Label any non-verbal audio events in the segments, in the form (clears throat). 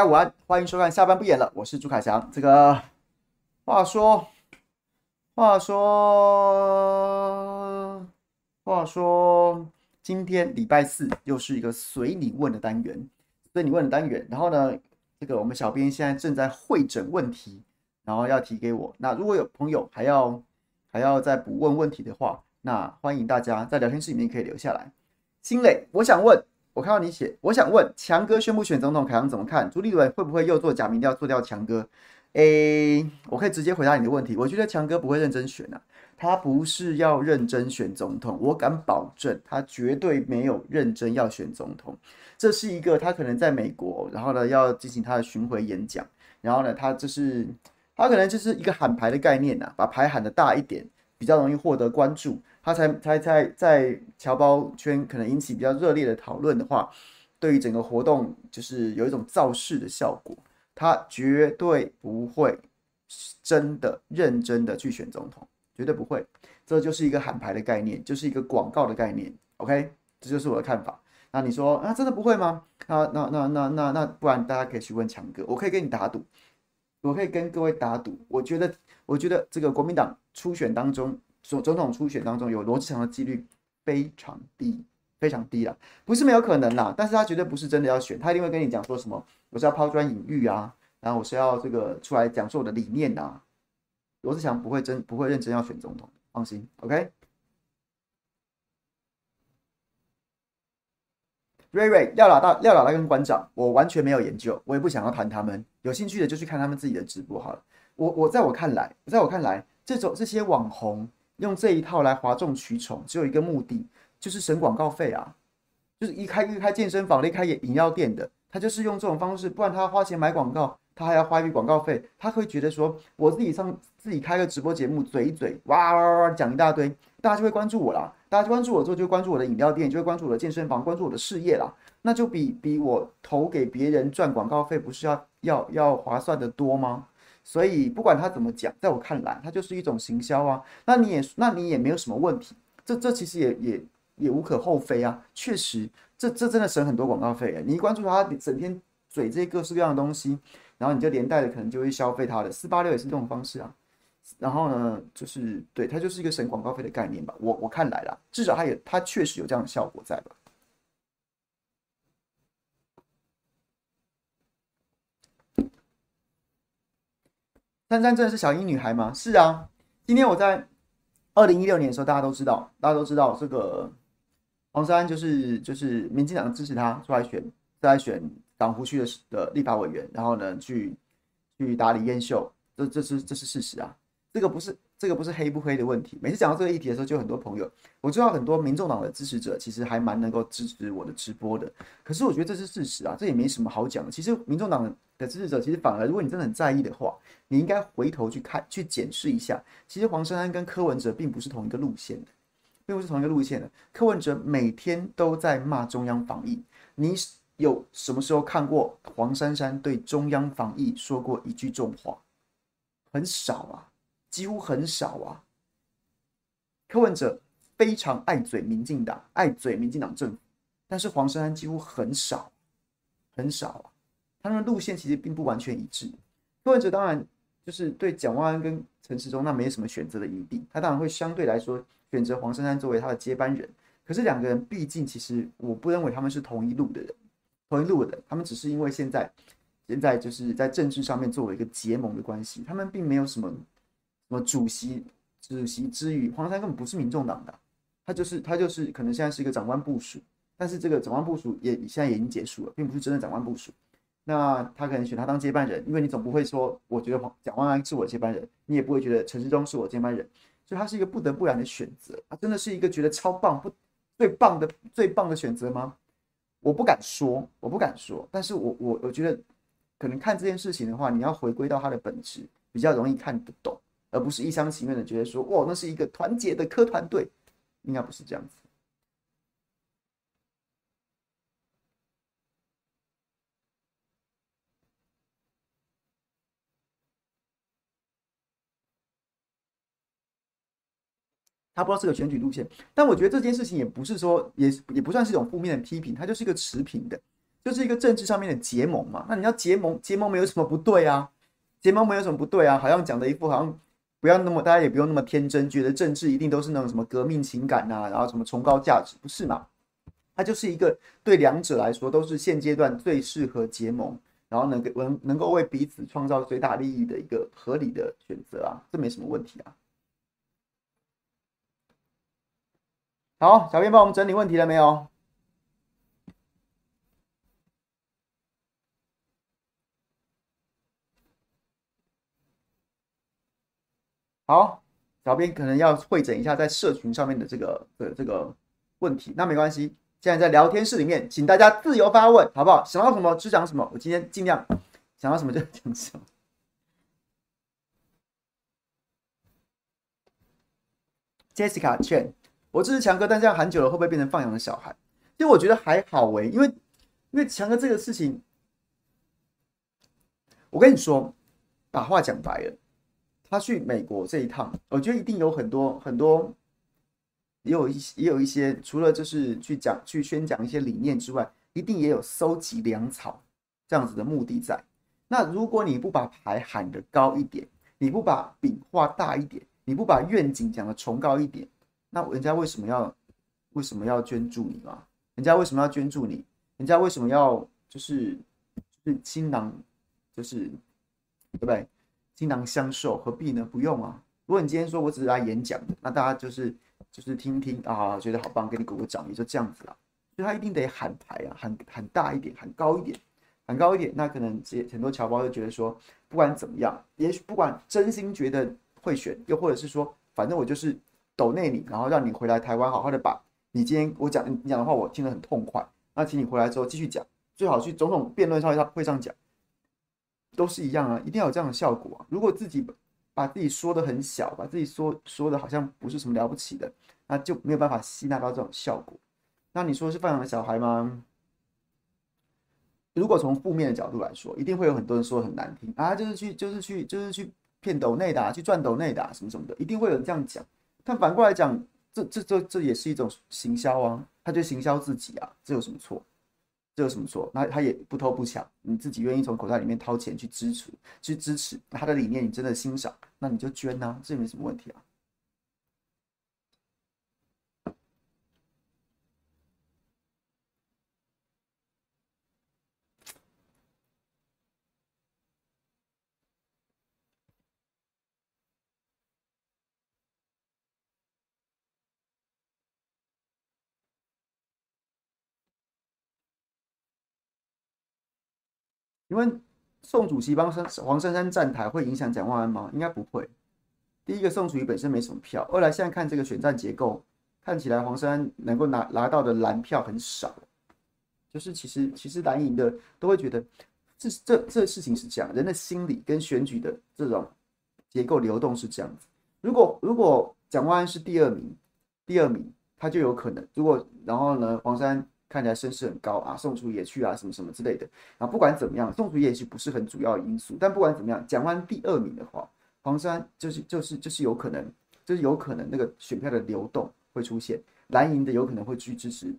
大家午安，欢迎收看下班不演了，我是朱凯翔。这个话说，话说，话说，今天礼拜四又是一个随你问的单元，随你问的单元。然后呢，这个我们小编现在正在会诊问题，然后要提给我。那如果有朋友还要还要再补问问题的话，那欢迎大家在聊天室里面可以留下来。新磊，我想问。我看到你写，我想问强哥宣布选总统，凯洋怎么看？朱立伦会不会又做假民调做掉强哥？诶，我可以直接回答你的问题。我觉得强哥不会认真选啊，他不是要认真选总统，我敢保证他绝对没有认真要选总统。这是一个他可能在美国，然后呢要进行他的巡回演讲，然后呢他就是他可能就是一个喊牌的概念呐、啊，把牌喊得大一点，比较容易获得关注。他才才在在侨胞圈可能引起比较热烈的讨论的话，对于整个活动就是有一种造势的效果。他绝对不会真的认真的去选总统，绝对不会。这就是一个喊牌的概念，就是一个广告的概念。OK，这就是我的看法。那你说啊，真的不会吗？那那那那那那，不然大家可以去问强哥，我可以跟你打赌，我可以跟各位打赌。我觉得，我觉得这个国民党初选当中。所总统初选当中有罗志祥的几率非常低，非常低啦，不是没有可能啦，但是他绝对不是真的要选，他一定会跟你讲说什么，我是要抛砖引玉啊，然后我是要这个出来讲述我的理念啊，罗志祥不会真不会认真要选总统，放心，OK。瑞瑞廖老大廖老大跟馆长，我完全没有研究，我也不想要谈他们，有兴趣的就去看他们自己的直播好了。我我在我看来，在我看来，这种这些网红。用这一套来哗众取宠，只有一个目的，就是省广告费啊！就是一开一开健身房、一开饮饮料店的，他就是用这种方式，不然他花钱买广告，他还要花一笔广告费，他会觉得说，我自己上自己开个直播节目，嘴一嘴，哇哇哇讲一大堆，大家就会关注我啦。大家就关注我之后，就关注我的饮料店，就会关注我的健身房，关注我的事业啦。那就比比我投给别人赚广告费，不是要要要划算得多吗？所以不管他怎么讲，在我看来，它就是一种行销啊。那你也，那你也没有什么问题。这这其实也也也无可厚非啊。确实，这这真的省很多广告费啊。你一关注他，你整天嘴这些各式各样的东西，然后你就连带的可能就会消费他的。四八六也是这种方式啊。然后呢，就是对它就是一个省广告费的概念吧。我我看来啦，至少它也它确实有这样的效果在吧。珊珊真的是小英女孩吗？是啊，今天我在二零一六年的时候，大家都知道，大家都知道这个黄珊就是就是民进党支持他出来选，出来选港湖区的的立法委员，然后呢去去打理燕秀，这这是这是事实啊，这个不是。这个不是黑不黑的问题。每次讲到这个议题的时候，就很多朋友，我知道很多民众党的支持者其实还蛮能够支持我的直播的。可是我觉得这是事实啊，这也没什么好讲的。其实民众党的支持者其实反而，如果你真的很在意的话，你应该回头去看、去检视一下。其实黄珊珊跟柯文哲并不是同一个路线的，并不是同一个路线的。柯文哲每天都在骂中央防疫，你有什么时候看过黄珊珊对中央防疫说过一句重话？很少啊。几乎很少啊。柯文哲非常爱嘴民进党，爱嘴民进党政府，但是黄珊珊几乎很少，很少啊。他们的路线其实并不完全一致。柯文哲当然就是对蒋万安跟陈时中那没什么选择的余地，他当然会相对来说选择黄珊珊作为他的接班人。可是两个人毕竟其实我不认为他们是同一路的人，同一路的，他们只是因为现在现在就是在政治上面作为一个结盟的关系，他们并没有什么。什么主席、主席之余，黄珊根本不是民众党的，他就是他就是可能现在是一个长官部署，但是这个长官部署也现在也已经结束了，并不是真的长官部署。那他可能选他当接班人，因为你总不会说，我觉得黄蒋万安是我接班人，你也不会觉得陈世忠是我接班人，所以他是一个不得不然的选择。他真的是一个觉得超棒、不最棒的最棒的选择吗？我不敢说，我不敢说，但是我我我觉得可能看这件事情的话，你要回归到他的本质，比较容易看得懂。而不是一厢情愿的觉得说，哇，那是一个团结的科团队，应该不是这样子。他不知道是个选举路线，但我觉得这件事情也不是说，也也不算是一种负面的批评，它就是一个持平的。就是一个政治上面的结盟嘛。那你要结盟，结盟没有什么不对啊，结盟没有什么不对啊，好像讲的一副好像不要那么，大家也不用那么天真，觉得政治一定都是那种什么革命情感呐、啊，然后什么崇高价值，不是嘛？它就是一个对两者来说都是现阶段最适合结盟，然后能给能能够为彼此创造最大利益的一个合理的选择啊，这没什么问题啊。好，小编帮我们整理问题了没有？好，小编可能要会诊一下在社群上面的这个的这个问题，那没关系。现在在聊天室里面，请大家自由发问，好不好？想到什么就讲什么，我今天尽量想到什么就讲什么。Jessica 劝我支持强哥，但这样喊久了会不会变成放养的小孩？其实我觉得还好哎，因为因为强哥这个事情，我跟你说，把话讲白了，他去美国这一趟，我觉得一定有很多很多。也有一些，也有一些，除了就是去讲、去宣讲一些理念之外，一定也有搜集粮草这样子的目的在。那如果你不把牌喊得高一点，你不把饼画大一点，你不把愿景讲得崇高一点，那人家为什么要为什么要捐助你吗？人家为什么要捐助你？人家为什么要就是就是倾囊，就是对不对？倾囊相授，何必呢？不用啊。如果你今天说我只是来演讲的，那大家就是。就是听听啊，觉得好棒，给你鼓个掌，也就这样子啦。所以他一定得喊牌啊，喊喊大一点，喊高一点，喊高一点。那可能这很多侨胞就觉得说，不管怎么样，也许不管真心觉得会选，又或者是说，反正我就是抖内你，然后让你回来台湾，好好的把你今天我讲你讲的话，我听得很痛快。那请你回来之后继续讲，最好去总统辩论上会上讲，都是一样啊，一定要有这样的效果啊。如果自己。把自己说的很小，把自己说说的好像不是什么了不起的，那就没有办法吸纳到这种效果。那你说是放养的小孩吗？如果从负面的角度来说，一定会有很多人说很难听啊，就是去就是去就是去骗斗内的，去赚斗内的什么什么的，一定会有人这样讲。但反过来讲，这这这这也是一种行销啊，他就行销自己啊，这有什么错？这有什么错？那他也不偷不抢，你自己愿意从口袋里面掏钱去支持，去支持他的理念，你真的欣赏，那你就捐呐、啊，这也没什么问题啊。因为宋主席帮黄珊珊站台会影响蒋万安吗？应该不会。第一个，宋主席本身没什么票；二来，现在看这个选战结构，看起来黄珊珊能够拿拿到的蓝票很少。就是其实其实蓝营的都会觉得这这这事情是这样，人的心理跟选举的这种结构流动是这样子。如果如果蒋万安是第二名，第二名他就有可能。如果然后呢，黄珊。看起来声势很高啊，宋楚瑜也去啊，什么什么之类的。啊，不管怎么样，宋楚瑜也许不是很主要因素，但不管怎么样，蒋万安第二名的话，黄山就是就是就是有可能，就是有可能那个选票的流动会出现，蓝营的有可能会去支持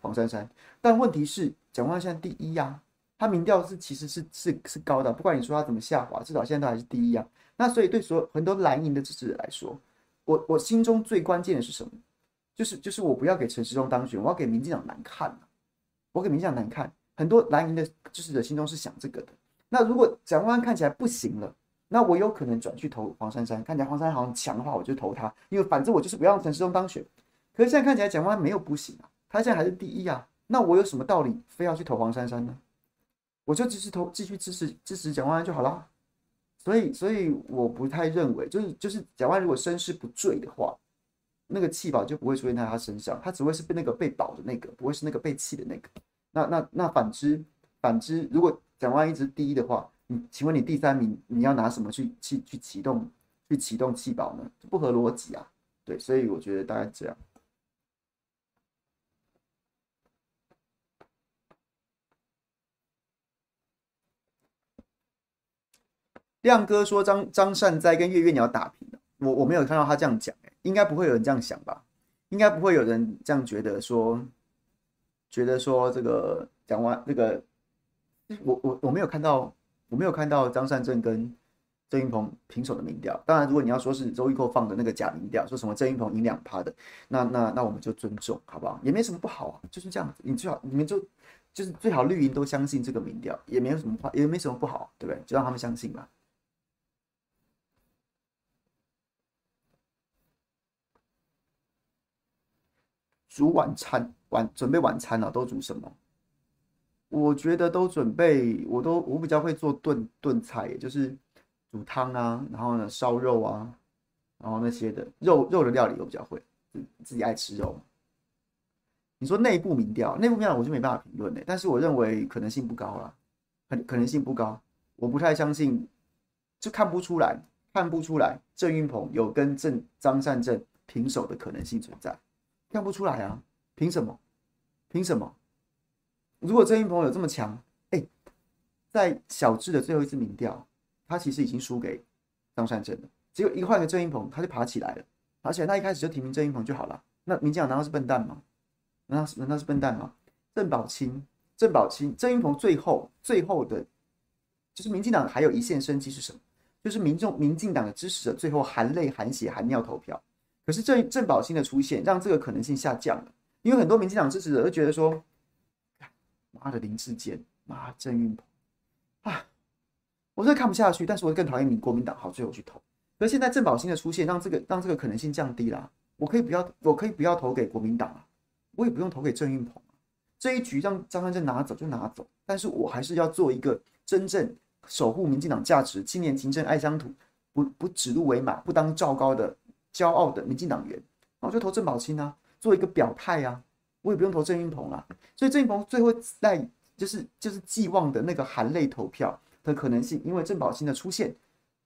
黄珊珊。但问题是，蒋万安现在第一呀、他民调是其实是是是高的，不管你说他怎么下滑，至少现在都还是第一呀、那所以对所有很多蓝营的支持者来说，我我心中最关键的是什么？就是就是我不要给陈时中当选，我要给民进党难看、我给民进党难看，很多蓝营的支持者心中是想这个的。那如果蒋万安看起来不行了，那我有可能转去投黄珊珊。看起来黄珊珊好像强的话，我就投他，因为反正我就是不要让陈时中当选。可是现在看起来蒋万安没有不行啊，他现在还是第一啊。那我有什么道理非要去投黄珊珊呢？我就只是投继续支持支持蒋万安就好了。所以所以我不太认为，就是就是蒋万安如果身世不坠的话。那个气保就不会出现在他身上，他只会是被那个被保的那个，不会是那个被气的那个。那那那反之，反之，如果蒋万一直第一的话，你请问你第三名你要拿什么去去去启动去启动气保呢？不合逻辑啊。对，所以我觉得大概这样。亮哥说张张善哉跟月月鸟打平了，我我没有看到他这样讲。应该不会有人这样想吧？应该不会有人这样觉得说，觉得说这个讲完这个，我我我没有看到，我没有看到张善政跟郑云鹏平手的民调。当然，如果你要说是周玉蔻放的那个假民调，说什么郑云鹏赢两趴的，那那那我们就尊重，好不好？也没什么不好啊，就是这样子。你最好你们就就是最好绿营都相信这个民调，也没有什么话也没什么不好，对不对？就让他们相信吧。煮晚餐，晚准备晚餐了，都煮什么？我觉得都准备，我都我比较会做炖炖菜，就是煮汤啊，然后呢烧肉啊，然后那些的肉肉的料理我比较会，自己爱吃肉。你说内部民调，内部民调我就没办法评论嘞，但是我认为可能性不高啦，可可能性不高，我不太相信，就看不出来，看不出来郑运鹏有跟郑张善政平手的可能性存在。看不出来啊？凭什么？凭什么？如果郑英鹏有这么强，哎、在小智的最后一次民调，他其实已经输给张善政了。结果一换个郑英鹏，他就爬起来了。而且他一开始就提名郑英鹏就好了。那民进党难道是笨蛋吗？难道是难道是笨蛋吗？郑宝清，郑宝清，郑英鹏最后最后的，就是民进党还有一线生机是什么？就是民众民进党的支持者最后含泪含血含尿投票。可是郑郑宝新的出现，让这个可能性下降了，因为很多民进党支持者都觉得说：“妈的林志坚，妈郑运鹏，啊，我真的看不下去。”但是我更讨厌民国民党，好，最后去投。可是现在郑宝新的出现，让这个让这个可能性降低了。我可以不要，我可以不要投给国民党啊，我也不用投给郑运鹏。这一局让张善政拿走就拿走，但是我还是要做一个真正守护民进党价值、青年勤政爱乡土、不不指鹿为马、不当赵高的。骄傲的民进党员，然后就投郑宝清啊，做一个表态啊，我也不用投郑运鹏啊，所以郑运鹏最后在就是就是寄望的那个含泪投票的可能性，因为郑宝清的出现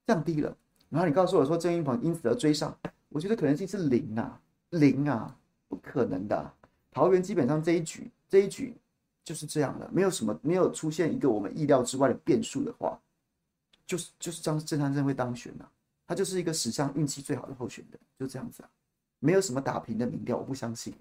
降低了。然后你告诉我说郑运鹏因此而追上，我觉得可能性是零啊，零啊，不可能的。桃园基本上这一局这一局就是这样的，没有什么没有出现一个我们意料之外的变数的话，就是就是张郑善政会当选啊。他就是一个史上运气最好的候选人，就这样子啊，没有什么打平的民调，我不相信。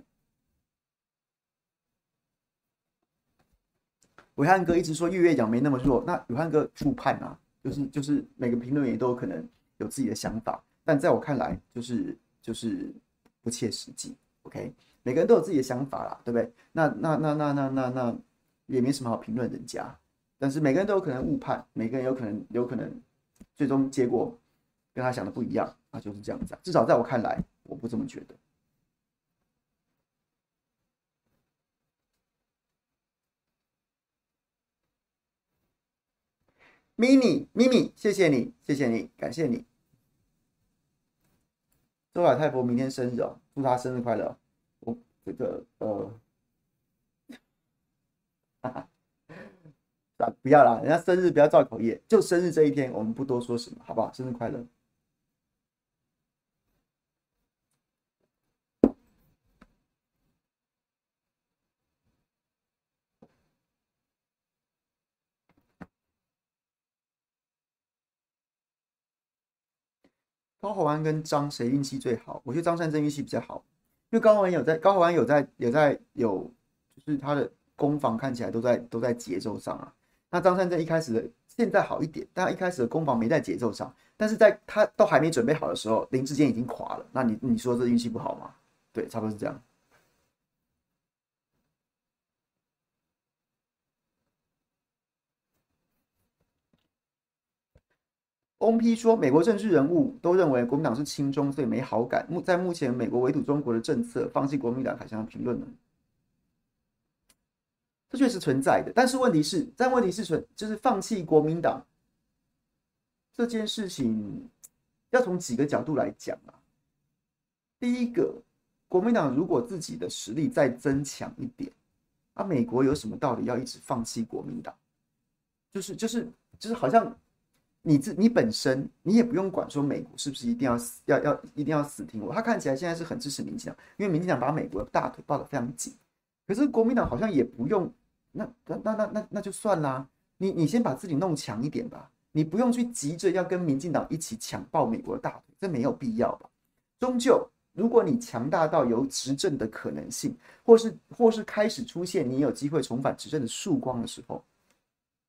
暐瀚哥一直说月月奖没那么弱，那暐瀚哥误判啊，就是就是每个评论员都有可能有自己的想法，但在我看来，就是就是不切实际。OK，每个人都有自己的想法啦，对不对？那那那那那那那也没什么好评论人家，但是每个人都有可能误判，每个人有可能有可能最终结果。跟他想的不一样啊，就是这样子。至少在我看来，我不这么觉得。Mini Mini，，谢谢你，谢谢你，感谢你。周老太婆明天生日哦，祝她生日快乐。我这个呃，(laughs) 哈哈，啊，不要啦，人家生日不要造口业，就生日这一天，我们不多说什么，好不好？生日快乐。高虹安跟张谁运气最好？我觉得张善政运气比较好，因为高虹安有在，高虹安有在，有在有，就是他的攻防看起来都在都在节奏上啊。那张善政一开始的现在好一点，但一开始的攻防没在节奏上，但是在他都还没准备好的时候，林志坚已经垮了。那你你说这运气不好吗？对，差不多是这样。翁批说，美国政治人物都认为国民党是亲中，所以没好感。目在目前美国围堵中国的政策，放弃国民党，还想要评论呢？这确实存在的，但是问题是，但问题是存就是放弃国民党这件事情，要从几个角度来讲啊。第一个，国民党如果自己的实力再增强一点，啊，美国有什么道理要一直放弃国民党？就是就是就是好像。你自你本身，你也不用管说美国是不是一定要死要要一定要死听我。他看起来现在是很支持民进党，因为民进党把美国的大腿抱得非常紧。可是国民党好像也不用，那那那那那就算啦。你你先把自己弄强一点吧，你不用去急着要跟民进党一起抢抱美国的大腿，这没有必要吧？终究如果你强大到有执政的可能性，或是或是开始出现你有机会重返执政的曙光的时候，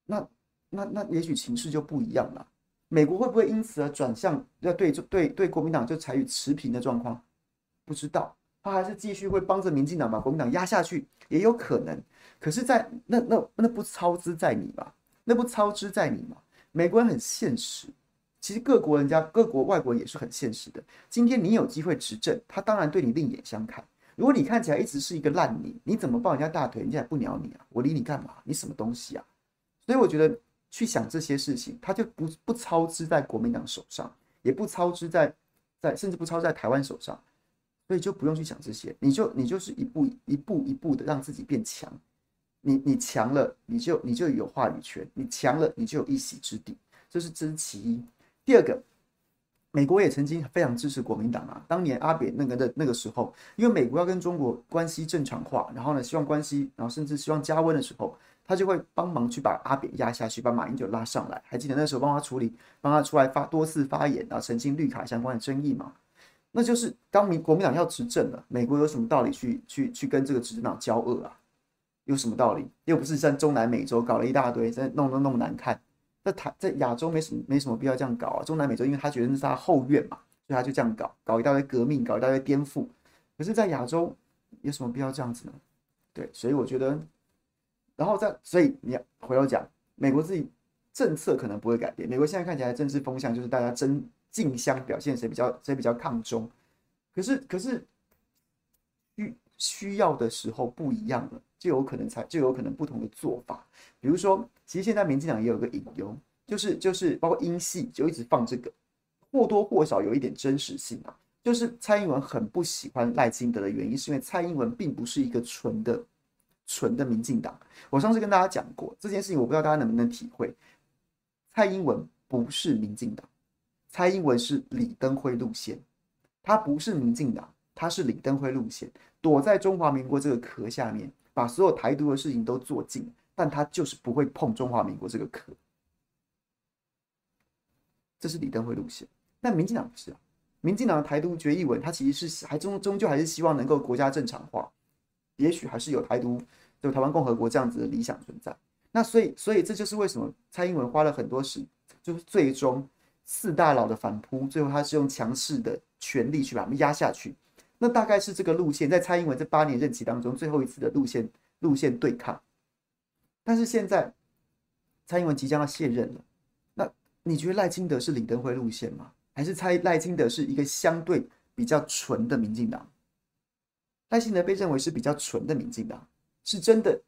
那那那也许情势就不一样了。美国会不会因此而转向要对对对国民党就采取持平的状况？不知道，他还是继续会帮着民进党把国民党压下去，也有可能。可是在，那那那不操之在你吗？那不操之在你吗？美国人很现实，其实各国人家各国外国人也是很现实的。今天你有机会执政，他当然对你另眼相看。如果你看起来一直是一个烂泥，你怎么抱人家大腿，人家也不鸟你啊？我理你干嘛？你什么东西啊？所以我觉得。去想这些事情，他就不不操之在国民党手上，也不操之在在，甚至不操在台湾手上，所以就不用去想这些，你就你就是一步一步一步的让自己变强，你你强了，你就你就有话语权，你强了，你就有一席之地，这是这是其一。第二个，美国也曾经非常支持国民党啊，当年阿扁那个的那个时候，因为美国要跟中国关系正常化，然后呢，希望关系，然后甚至希望加温的时候。他就会帮忙去把阿扁压下去，把马英九拉上来。还记得那时候帮他处理，帮他出来发多次发言，然后澄清绿卡相关的争议吗？那就是当民国民党要执政了，美国有什么道理去去去跟这个执政党交恶啊？有什么道理？又不是在中南美洲搞了一大堆，在弄弄弄难看。在台在亚洲没什么没什么必要这样搞啊。中南美洲因为他觉得那是他后院嘛，所以他就这样搞，搞一大堆革命，搞一大堆颠覆。可是，在亚洲有什么必要这样子呢？对，所以我觉得。然后再，所以你回头讲，美国自己政策可能不会改变。美国现在看起来政治风向就是大家争竞相表现谁比较谁比较抗中，可是可是需需要的时候不一样了，就有可能才就有可能不同的做法。比如说，其实现在民进党也有个隐忧，就是就是包括英系就一直放这个，或多或少有一点真实性啊。就是蔡英文很不喜欢赖清德的原因，是因为蔡英文并不是一个纯的。纯的民进党，我上次跟大家讲过这件事情，我不知道大家能不能体会。蔡英文不是民进党，蔡英文是李登辉路线，他不是民进党，他是李登辉路线，躲在中华民国这个壳下面，把所有台独的事情都做尽，但他就是不会碰中华民国这个壳，这是李登辉路线。但民进党不是啊，民进党的台独决议文，他其实是还终终究还是希望能够国家正常化。也许还是有台独，就台湾共和国这样子的理想存在。那所以，所以这就是为什么蔡英文花了很多时，就是最终四大佬的反扑，最后他是用强势的权力去把他们压下去。那大概是这个路线，在蔡英文这八年任期当中最后一次的路线路线对抗。但是现在蔡英文即将要卸任了，那你觉得赖清德是李登辉路线吗？还是蔡赖清德是一个相对比较纯的民进党？赖清德被认为是比较纯的民进党，是真的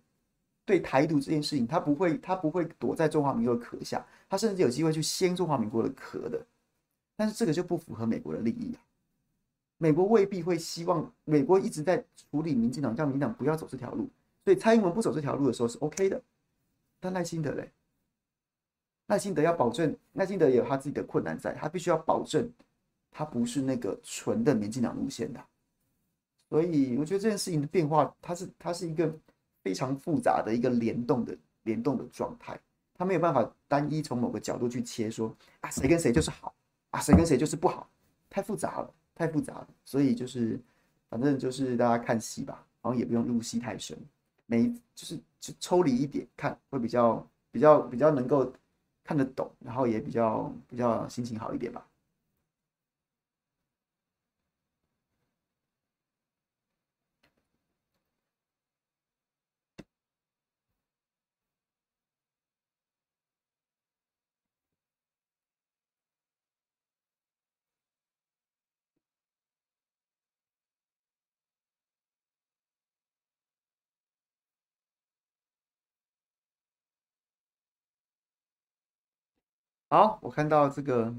对台独这件事情，他不会，他不会躲在中华民国的壳下，他甚至有机会去掀中华民国的壳的。但是这个就不符合美国的利益啊！美国未必会希望，美国一直在处理民进党，叫民进党不要走这条路。所以蔡英文不走这条路的时候是 OK 的。但赖清德嘞，赖清德要保证，赖清德也有他自己的困难在，他必须要保证他不是那个纯的民进党路线的。所以我觉得这件事情的变化，它是它是一个非常复杂的一个联动的联动的状态，它没有办法单一从某个角度去切说啊谁跟谁就是好啊谁跟谁就是不好，太复杂了，太复杂了。所以就是反正就是大家看戏吧，然后也不用入戏太深，每就是就抽离一点看会比较比较比较能够看得懂，然后也比较比较心情好一点吧。好，我看到这个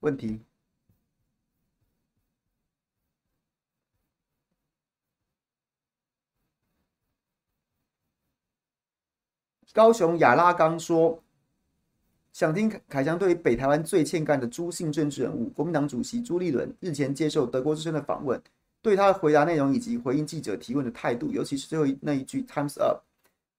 问题。高雄亚拉冈说，想听凯强对于北台湾最欠干的朱姓政治人物，国民党主席朱立伦日前接受德国之声的访问，对他的回答内容以及回应记者提问的态度，尤其是最后那一句 “Times up”。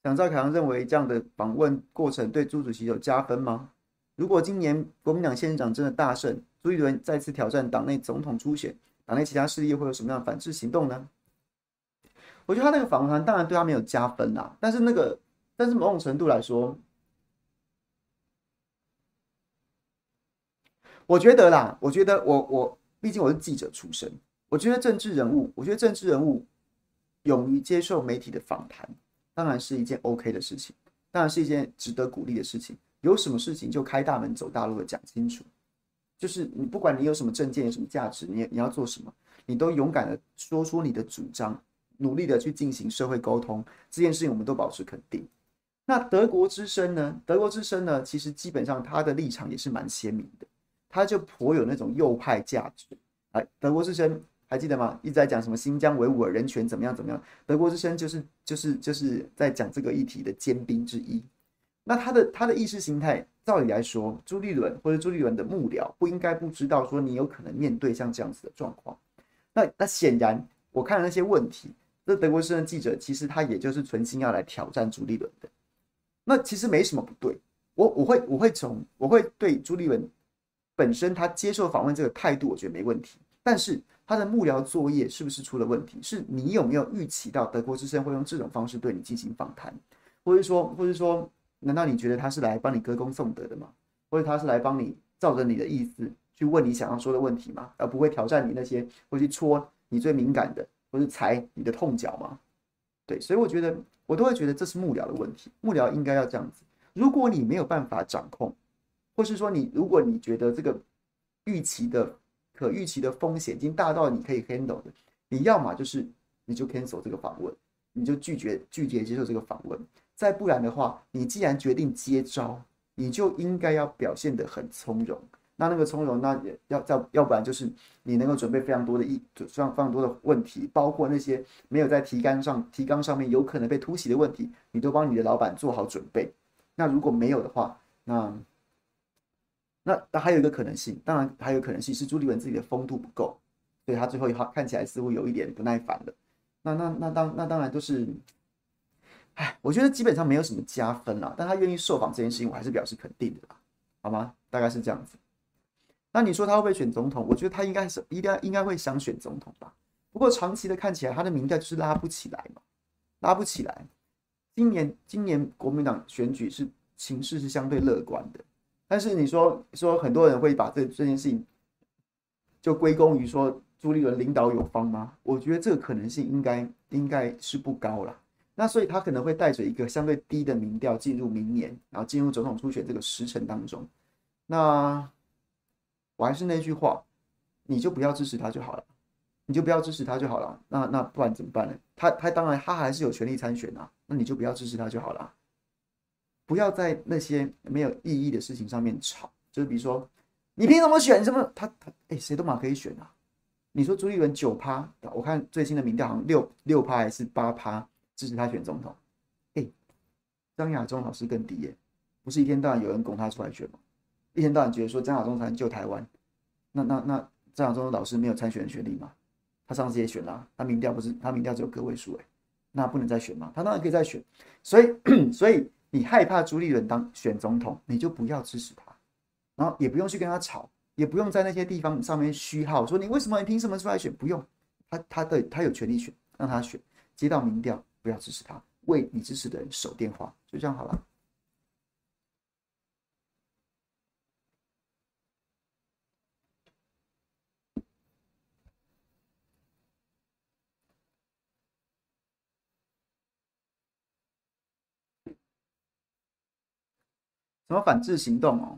想知道凯强认为这样的访问过程对朱主席有加分吗？如果今年国民党县长真的大胜，朱立伦再次挑战党内总统初选，党内其他势力会有什么样的反制行动呢？我觉得他那个访谈当然对他没有加分啦，但是那个，但是某种程度来说，我觉得啦，我觉得我我毕竟我是记者出身，我觉得政治人物，我觉得政治人物勇于接受媒体的访谈，当然是一件 OK 的事情，当然是一件值得鼓励的事情。有什么事情就开大门走大路的讲清楚，就是你不管你有什么证件，有什么价值，你你要做什么，你都勇敢的说出你的主张，努力的去进行社会沟通，这件事情我们都保持肯定。那德国之声呢？德国之声呢？其实基本上他的立场也是蛮鲜明的，他就颇有那种右派价值。哎，德国之声还记得吗？一直在讲什么新疆维吾尔人权怎么样怎么样？德国之声就是就是就是在讲这个议题的尖兵之一。那他的他的意识形态，照理来说，朱立伦或者朱立伦的幕僚不应该不知道说你有可能面对像这样子的状况。那那显然，我看了那些问题，这德国之声记者其实他也就是存心要来挑战朱立伦的。那其实没什么不对，我我会我会从我会对朱立伦本身他接受访问这个态度，我觉得没问题。但是他的幕僚作业是不是出了问题？是你有没有预期到德国之声会用这种方式对你进行访谈，或者说或者说？难道你觉得他是来帮你歌功颂德的吗？或者他是来帮你照着你的意思去问你想要说的问题吗？而不会挑战你那些，会去戳你最敏感的，或是踩你的痛脚吗？对，所以我觉得我都会觉得这是幕僚的问题。幕僚应该要这样子。如果你没有办法掌控，或是说你如果你觉得这个预期的可预期的风险已经大到你可以 handle 的，你要么就是你就 cancel 这个访问，你就拒绝拒绝接受这个访问。再不然的话，你既然决定接招，你就应该要表现得很从容。那那个从容，那也要要要不然就是你能够准备非常多的意，非常非常多的问题，包括那些没有在提纲上提纲上面有可能被突袭的问题，你都帮你的老板做好准备。那如果没有的话，那那那还有一个可能性，当然还有可能性是朱立文自己的风度不够，所以他最后一号看起来似乎有一点不耐烦了。那那那当那当然都是。哎，我觉得基本上没有什么加分啦，但他愿意受访这件事情，我还是表示肯定的啦，好吗？大概是这样子。那你说他会不会选总统？我觉得他应该是应该应该会想选总统吧。不过长期的看起来，他的民调就是拉不起来嘛，拉不起来。今年今年国民党选举是情势是相对乐观的，但是你说说很多人会把这这件事情就归功于说朱立伦领导有方吗？我觉得这个可能性应该应该是不高了。那所以他可能会带着一个相对低的民调进入明年，然后进入总统初选这个时程当中。那我还是那句话，你就不要支持他就好了，你就不要支持他就好了。那那不然怎么办呢？他他当然他还是有权利参选啊，那你就不要支持他就好了。不要在那些没有意义的事情上面吵，就是比如说你凭什么选什么？他他哎，谁都嘛可以选啊。你说朱立伦九趴，我看最新的民调好像六六趴还是八趴。支持他选总统，哎，张亚中老师更低耶，不是一天到晚有人拱他出来选吗？一天到晚觉得说张亚中才能救台湾，那那那张亚中的老师没有参选的权利吗？他上次也选了，他民调不是他民调只有个位数哎，那不能再选吗？他当然可以再选，所以 (clears throat) 所以你害怕朱立伦当选总统，你就不要支持他，然后也不用去跟他吵，也不用在那些地方上面虚号，说你为什么你凭什么出来选？不用，他他的他有权利选，让他选，接到民调。不要支持他，为你支持的人守电话，就这样好了。什么反制行动哦？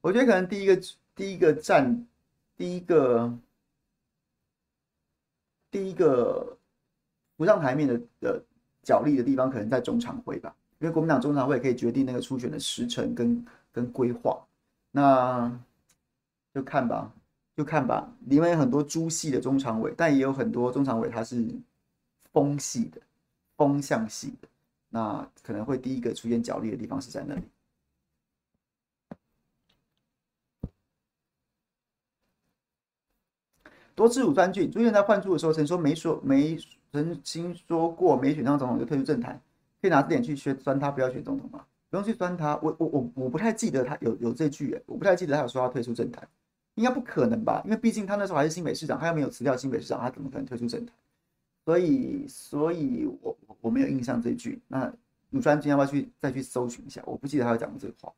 我觉得可能第一个第一个站，第一个第一个。不上台面的的角力的地方，可能在中常会吧，因为国民党中常会可以决定那个初选的时程跟跟规划，那就看吧，就看吧。里面有很多猪系的中常委，但也有很多中常委他是风系的，风向系的，那可能会第一个出现角力的地方是在那里。多次乳酸菌，朱立伦在换柱的时候曾说没说没。曾经说过没选上总统就退出政坛，可以拿这点去宣酸他不要选总统吗？不用去酸他，我我我我不太记得他有有这句，我不太记得他有说要退出政坛，应该不可能吧？因为毕竟他那时候还是新北市长，他又没有辞掉新北市长，他怎么可能退出政坛？所以，所以我我没有印象这句。那鲁川君要不要去再去搜寻一下？我不记得他有讲过这个话。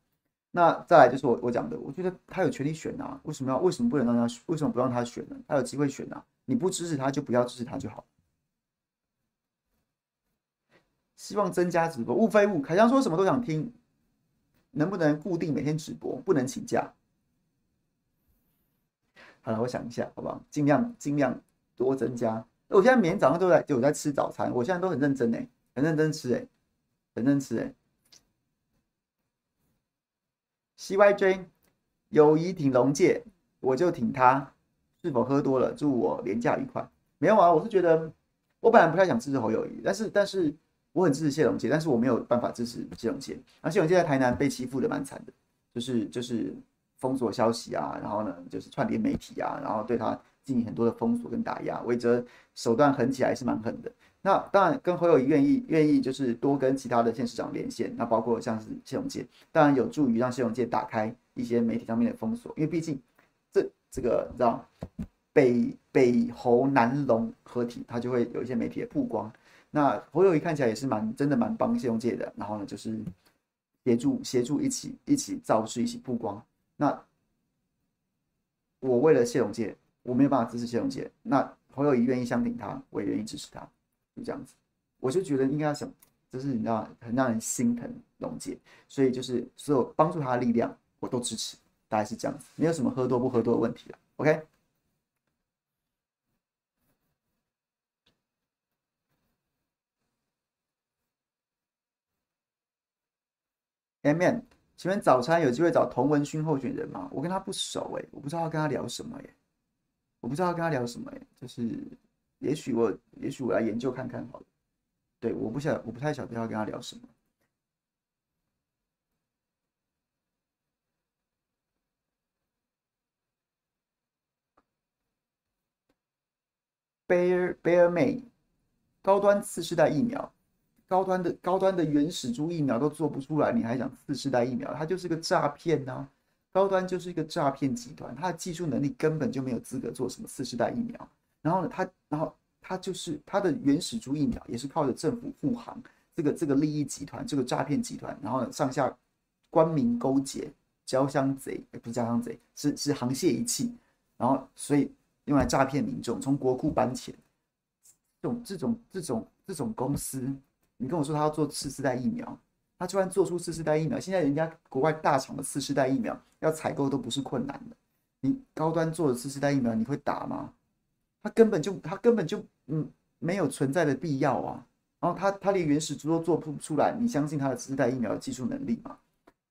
那再来就是我我讲的，我觉得他有权利选啊，为什么要为什么不能让他为什么不让他选呢？他有机会选啊，你不支持他就不要支持他就好。希望增加直播，勿非物。凯翔说什么都想听，能不能固定每天直播？不能请假。好了，我想一下，好不好？尽量尽量多增加。我现在每天早上都在有在吃早餐，我现在都很认真哎，很认真吃哎，很认真吃哎。CYJ 友谊挺龙介，我就挺他。是否喝多了？祝我廉价愉快。没有啊，我是觉得我本来不太想支持侯友谊，但是但是。我很支持谢龙介，但是我没有办法支持谢龙介。那谢龙介在台南被欺负的蛮惨的，就是就是封锁消息啊，然后呢就是串联媒体啊，然后对他进行很多的封锁跟打压，我也觉得手段狠起来是蛮狠的。那当然跟侯友谊愿意愿意就是多跟其他的县市长连线，那包括像是谢龙介，当然有助于让谢龙介打开一些媒体上面的封锁，因为毕竟这这个你知道北北侯南龙合体，他就会有一些媒体的曝光。那侯友谊看起来也是蛮真的蛮帮谢龙介的，然后呢，就是协助协助一起一起造势，一起曝光。那我为了谢龙介，我没有办法支持谢龙介。那侯友谊愿意相挺他，我也愿意支持他，这样子。我就觉得应该要想，就是你知道，很让人心疼龙姐，所以就是所有帮助他的力量，我都支持。大概是这样子，没有什么喝多不喝多的问题了。OK。M N，请问早餐有机会找童文勋候选人吗？我跟他不熟哎、我不知道要跟他聊什么哎、我不知道要跟他聊什么哎、就是也许我也许我来研究看看好了。对，我不晓我不太晓得要跟他聊什么。Bear Bear May，高端次世代疫苗。高端的高端的原始株疫苗都做不出来，你还讲次世代疫苗？它就是个诈骗呐！高端就是一个诈骗集团，它的技术能力根本就没有资格做什么次世代疫苗。然后呢，他然后他就是他的原始株疫苗也是靠着政府护航这个这个利益集团这个诈骗集团，然后呢上下官民勾结，交相贼不是交相贼，是是沆瀣一气，然后所以用来诈骗民众，从国库搬钱。这种这种这种这种公司。你跟我说他要做次世代疫苗，他居然做出次世代疫苗，现在人家国外大厂的次世代疫苗要采购都不是困难的。你高端做的次世代疫苗，你会打吗？他根本就他根本就嗯没有存在的必要啊。然后他他连原始株都做不出来，你相信他的次世代疫苗的技术能力吗？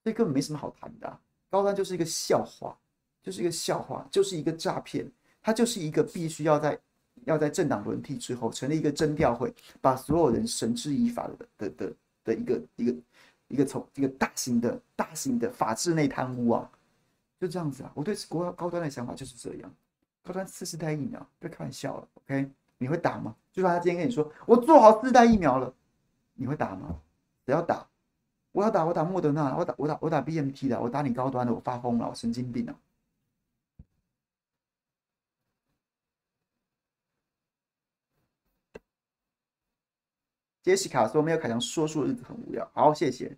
所以根本没什么好谈的。高端就是一个笑话，就是一个笑话，就是一个诈骗，他就是一个必须要在。要在政党轮替之后成立一个侦调会，把所有人绳之以法的的的的一个一个一个从一个大型的大型的法制内贪污啊，就这样子啊。我对国高端的想法就是这样。高端四世代疫苗，别开玩笑了，OK？你会打吗？就算他今天跟你说我做好四代疫苗了，你会打吗？谁要打？我要打，我打莫德纳，我打我打我打 BMT 的，我打你高端的，我发疯了，我神经病啊！杰西卡说：“没有凯强说书的日子很无聊。”好，谢谢。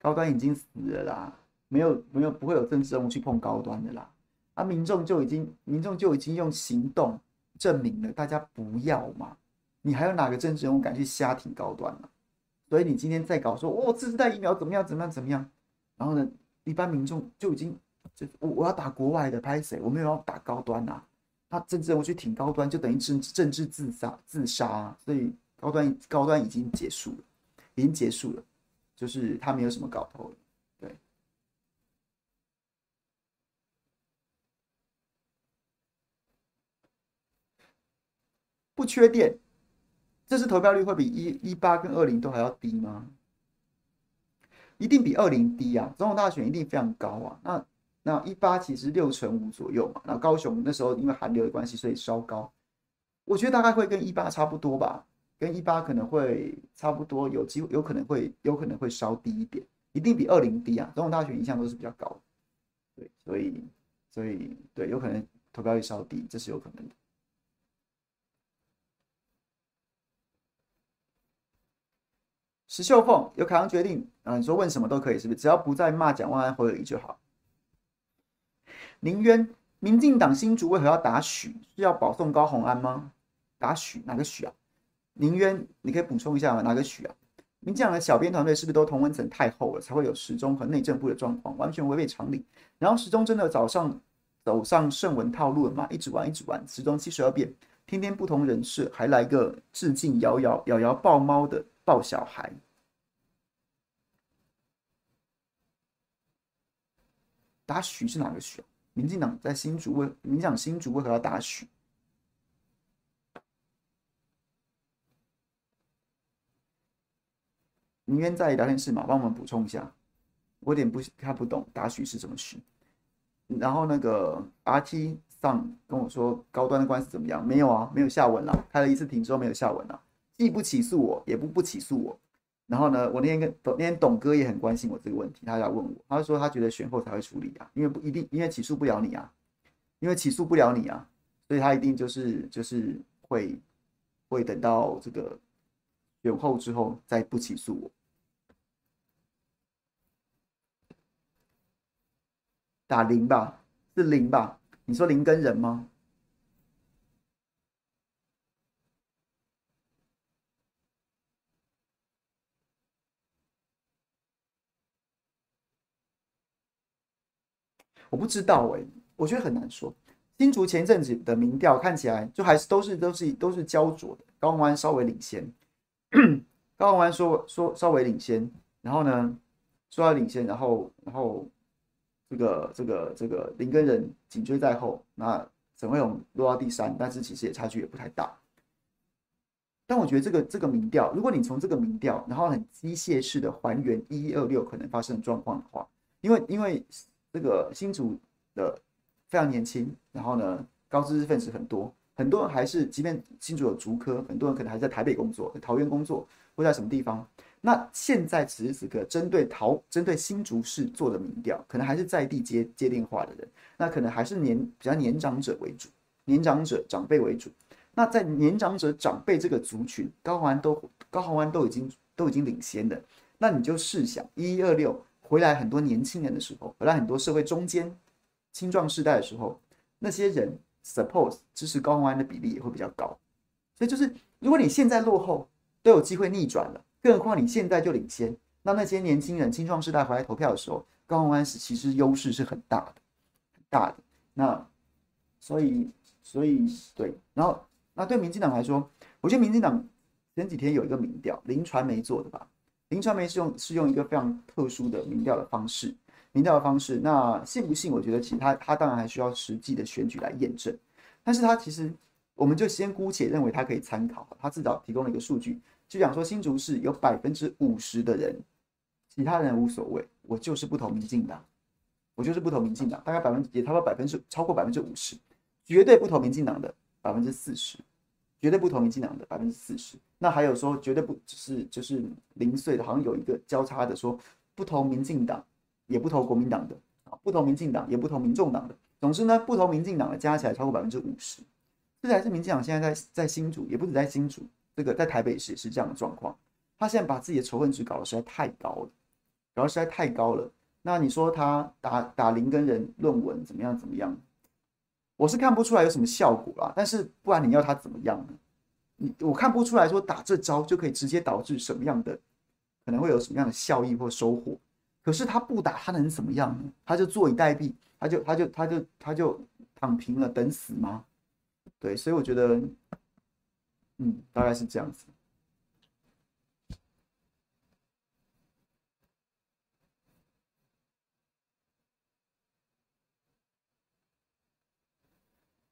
高端已经死了啦，没有没有不会有政治人物去碰高端的啦。啊，民众就已经民众就已经用行动证明了，大家不要嘛。你还有哪个政治人物敢去瞎挺高端呢？所以你今天再搞说，哦，次世代疫苗怎么样怎么样怎么样，然后呢？一般民众就已经就我我要打国外的拍谁？我没有要打高端呐、啊。他政治人物去挺高端，就等于政政治自杀自杀、所以高端高端已经结束了，已经结束了，就是他没有什么搞头。对，不缺电，这次投票率会比一一八跟二零都还要低吗？一定比二零低啊！总统大选一定非常高啊！那那一八其实六成五左右嘛，那高雄那时候因为寒流的关系，所以稍高。我觉得大概会跟一八差不多吧。跟一八可能会差不多，有机会有可能会有可能会稍低一点，一定比二零低啊。总统大选一向都是比较高的，对，所以所以对，有可能投票率稍低，这是有可能的。石秀凤有考量决定啊，你说问什么都可以，是不是？只要不再骂蒋万安、侯友宜就好。林渊，民进党新竹为何要打许？是要保送高虹安吗？打许哪个许啊？林渊，你可以补充一下吗？哪个许啊？民进党的小编团队是不是都同温层太厚了，才会有时钟和内政部的状况，完全违背常理。然后时钟真的早上走上圣文套路了吗？一直玩一直玩，时钟七十二变，天天不同人设，还来个致敬瑶瑶，瑶瑶抱猫的。抱小孩，打许是哪个许？民进党在新竹为民进党新竹为何要打许？明渊在聊天室嘛，帮我们补充一下，我有点不看不懂打许是什么许。然后那个 RT 上跟我说高端的官司怎么样？没有啊，没有下文了，开了一次庭之后没有下文了。既不起诉我，也不不起诉我。然后呢，我那天跟董那天董哥也很关心我这个问题，他要问我，他说他觉得选后才会处理啊，因为不一定，因为起诉不了你啊，因为起诉不了你啊，所以他一定就是就是会会等到这个选后之后再不起诉我。打零吧，是零吧？你说零跟人吗？我不知道哎、我觉得很难说。新竹前阵子的民调看起来就还是都是都是都是焦灼的，高虹安稍微领先，(coughs) 高虹安说说稍微领先，然后呢说要领先，然后然后这个这个这个林耕仁紧追在后，那沈慧虹落到第三，但是其实也差距也不太大。但我觉得这个这个民调，如果你从这个民调，然后很机械式的还原一一二六可能发生的状况的话，因为因为。这个新竹的非常年轻，然后呢，高知识分子很多，很多人还是，即便新竹有竹科，很多人可能还在台北工作，桃园工作，或在什么地方。那现在此时此刻，针对桃，针对新竹市做的民调，可能还是在地接接电话的人，那可能还是年比较年长者为主，年长者长辈为主。那在年长者长辈这个族群，高虹安都高虹安都已经都已经领先的，那你就试想一一二六。回来很多年轻人的时候，回来很多社会中间青壮世代的时候，那些人 suppose 支持高虹安的比例也会比较高。所以就是，如果你现在落后，都有机会逆转了，更何况你现在就领先，那那些年轻人青壮世代回来投票的时候，高虹安是其实优势是很大的，很大的。那所以所以对，然后那对民进党来说，我觉得民进党前几天有一个民调，林传媒做的吧。林传媒是用是用一个非常特殊的民调的方式，民调的方式，那信不信？我觉得其他他当然还需要实际的选举来验证，但是他其实我们就先姑且认为他可以参考，他至少提供了一个数据，就讲说新竹市有百分之五十的人，其他人无所谓，我就是不投民进党，我就是不投民进党，大概百分也差不多百分之超过百分之五十，绝对不投民进党的百分之四十。绝对不投民进党的百分之四十，那还有说绝对不只是就是零碎的，好像有一个交叉的说不投民进党，也不投国民党的啊，不投民进党，也不投民众党的。总之呢，不投民进党的加起来超过百分之五十，这才是民进党现在在在新竹，也不止在新竹，这个在台北市也是这样的状况。他现在把自己的仇恨值搞得实在太高了，搞得实在太高了。那你说他打打林耕仁论文怎么样？怎么样？我是看不出来有什么效果啦，但是不然你要他怎么样呢？你我看不出来说打这招就可以直接导致什么样的，可能会有什么样的效益或收获。可是他不打，他能怎么样呢？他就坐以待毙，他就他就他就他就躺平了，等死吗？对，所以我觉得，嗯，大概是这样子。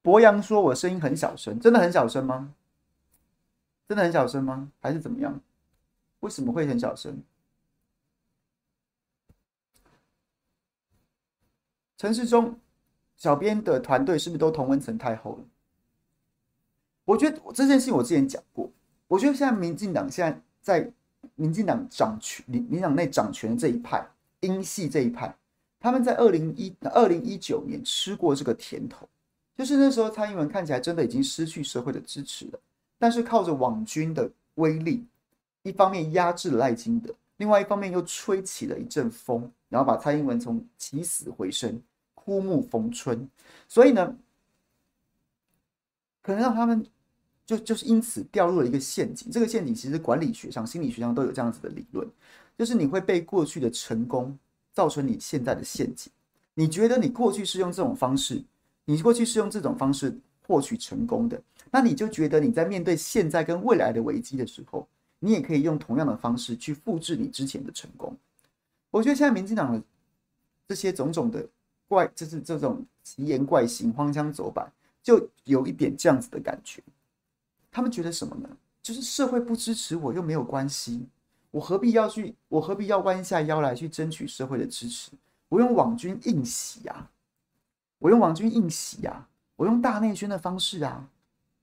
博洋说：“我声音很小声，真的很小声吗？真的很小声吗？还是怎么样？为什么会很小声？”陈时中小编的团队是不是都同温层太厚了？我觉得这件事情我之前讲过，我觉得现在民进党现在在民进党掌权，民民党内掌权的这一派，英系这一派，他们在二零一二零一九年吃过这个甜头，就是那时候蔡英文看起来真的已经失去社会的支持了，但是靠着网军的威力，一方面压制了赖清德，另外一方面又吹起了一阵风，然后把蔡英文从起死回生，枯木逢春，所以呢，可能让他们就就是因此掉入了一个陷阱。这个陷阱其实管理学上、心理学上都有这样子的理论，就是你会被过去的成功造成你现在的陷阱。你觉得你过去是用这种方式，你过去是用这种方式获取成功的，那你就觉得你在面对现在跟未来的危机的时候，你也可以用同样的方式去复制你之前的成功。我觉得现在民进党的这些种种的怪，就是这种奇言怪行、荒腔走板，就有一点这样子的感觉。他们觉得什么呢？就是社会不支持我又没有关系，我何必要去？我何必要弯下腰来去争取社会的支持？我用网军硬洗啊！我用网军硬洗啊！我用大内宣的方式啊！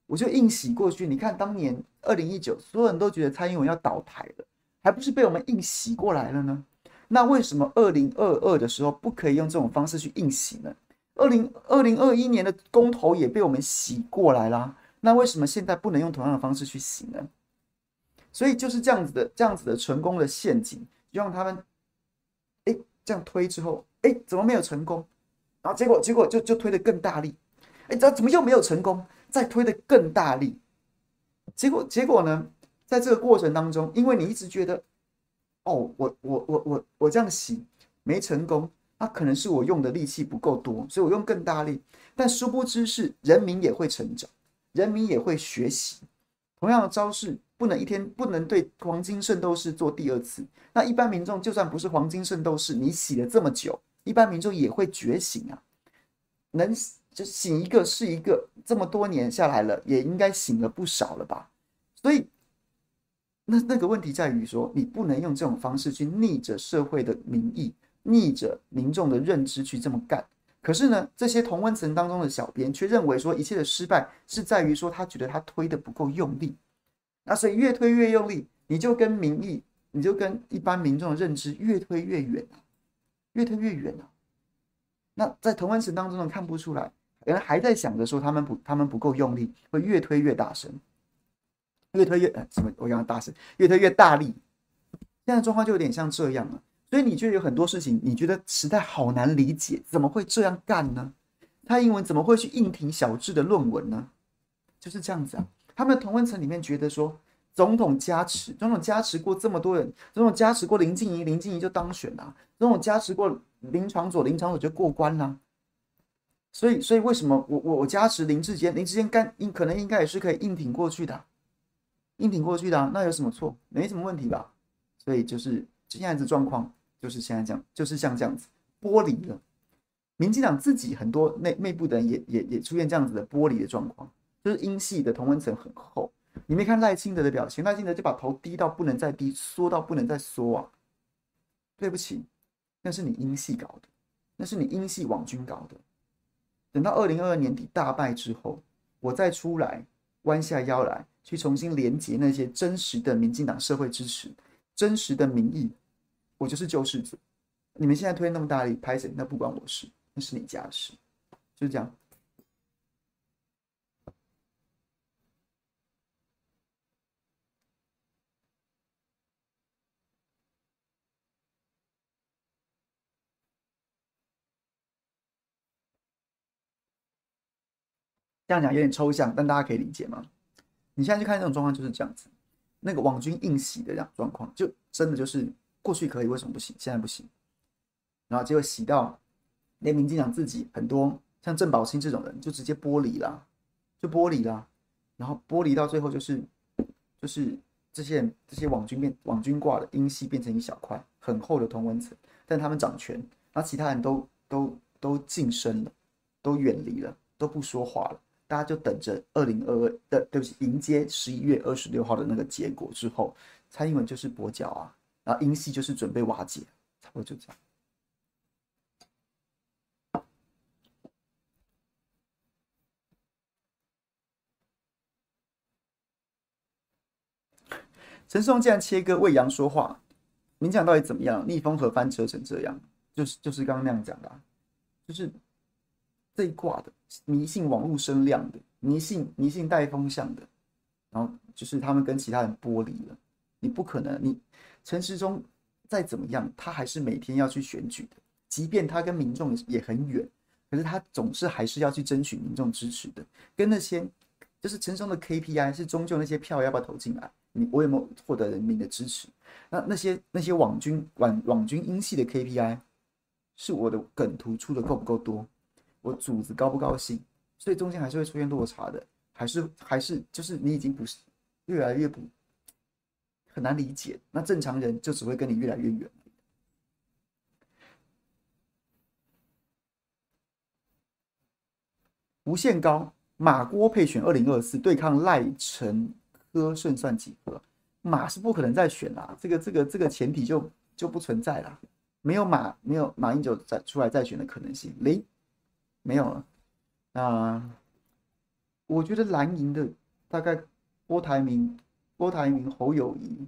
我就硬洗过去。你看，当年二零一九，所有人都觉得蔡英文要倒台了，还不是被我们硬洗过来了呢？那为什么二零二二的时候不可以用这种方式去硬洗呢？二零二零二一年的公投也被我们洗过来啦，那为什么现在不能用同样的方式去洗呢？所以就是这样子的，这样子的成功的陷阱，就让他们，哎，这样推之后，哎，怎么没有成功？然后结果结果就就推得更大力，哎，这怎么又没有成功？再推得更大力，结果结果呢？在这个过程当中，因为你一直觉得。哦，我我我我我这样洗没成功，那可能是我用的力气不够多，所以我用更大力。但殊不知是人民也会成长，人民也会学习。同样的招式不能一天不能对黄金圣斗士做第二次。那一般民众就算不是黄金圣斗士，你洗了这么久，一般民众也会觉醒啊。能就醒一个是一个，这么多年下来了，也应该醒了不少了吧？所以。那那个问题在于说，你不能用这种方式去逆着社会的民意，逆着民众的认知去这么干。可是呢，这些同温层当中的小编却认为说，一切的失败是在于说，他觉得他推得不够用力。那所以越推越用力，你就跟民意，你就跟一般民众的认知越推越远啊，越推越远啊。那在同温层当中呢，看不出来，原来还在想着说他们不，他们不够用力，会越推越大声。越推越呃什么？我讲大声，越推越大力。现在状况就有点像这样了。所以你觉得有很多事情，你觉得实在好难理解，怎么会这样干呢？蔡英文怎么会去硬挺小智的论文呢？就是这样子啊。他们的同温层里面觉得说，总统加持，总统加持过这么多人，总统加持过林静仪，林静仪就当选了；总统加持过林长佐，林长佐就过关了。所以，所以为什么我我我加持林志坚，林志坚干应可能应该也是可以硬挺过去的。硬挺过去的啊，那有什么错？没什么问题吧？所以就是现在的状况，就是现在这样，就是像这样子剥离了。民进党自己很多内内部的人也也也出现这样子的剥离的状况，就是英系的同温层很厚。你没看赖清德的表情，赖清德就把头低到不能再低，缩到不能再缩啊！对不起，那是你英系搞的，那是你英系网军搞的。等到二零二二年底大败之后，我再出来弯下腰来。去重新连接那些真实的民进党社会支持、真实的民意，我就是救世主。你们现在推那么大力拍谁？那不关我事，那是你家的事。就是这样。这样讲有点抽象，但大家可以理解吗？你现在去看这种状况就是这样子，那个网军硬洗的这样状况，就真的就是过去可以，为什么不行？现在不行。然后结果洗到连民进党自己很多像郑宝清这种人就直接剥离了，就剥离了。然后剥离到最后就是就是这些人这些网军变网军挂了，英系变成一小块很厚的同温层，但他们掌权，然后其他人都都都晋升了，都远离了，都不说话了。大家就等着二零二二的，对不起，迎接十一月二十六号的那个结果之后，蔡英文就是跛脚啊，然后英系就是准备瓦解，差不多就这样。陈时中竟然切割魏阳说话，民进党到底怎么样？逆风和翻车成这样，就是就是刚刚那样讲的、就是这一卦的迷信网络声量的迷信迷信带风向的，然后就是他们跟其他人剥离了。你不可能，你陈时中再怎么样，他还是每天要去选举的，即便他跟民众也很远，可是他总是还是要去争取民众支持的，跟那些。就是陈时中的 KPI 是终究那些票要不要投进来，你我有没有获得人民的支持？那那些那些网军网网军英系的 KPI 是我的梗图出的够不够多，我主子高不高兴？所以中间还是会出现落差的，还是还是就是你已经不是越来越不很难理解，那正常人就只会跟你越来越远。无限高。马郭配选二零二四对抗赖陈柯胜算几何？马是不可能再选啦，这个这个这个前提就就不存在了，没有马没有马英九再出来再选的可能性零，没有了。那我觉得蓝营的大概郭台铭、郭台铭、侯友谊、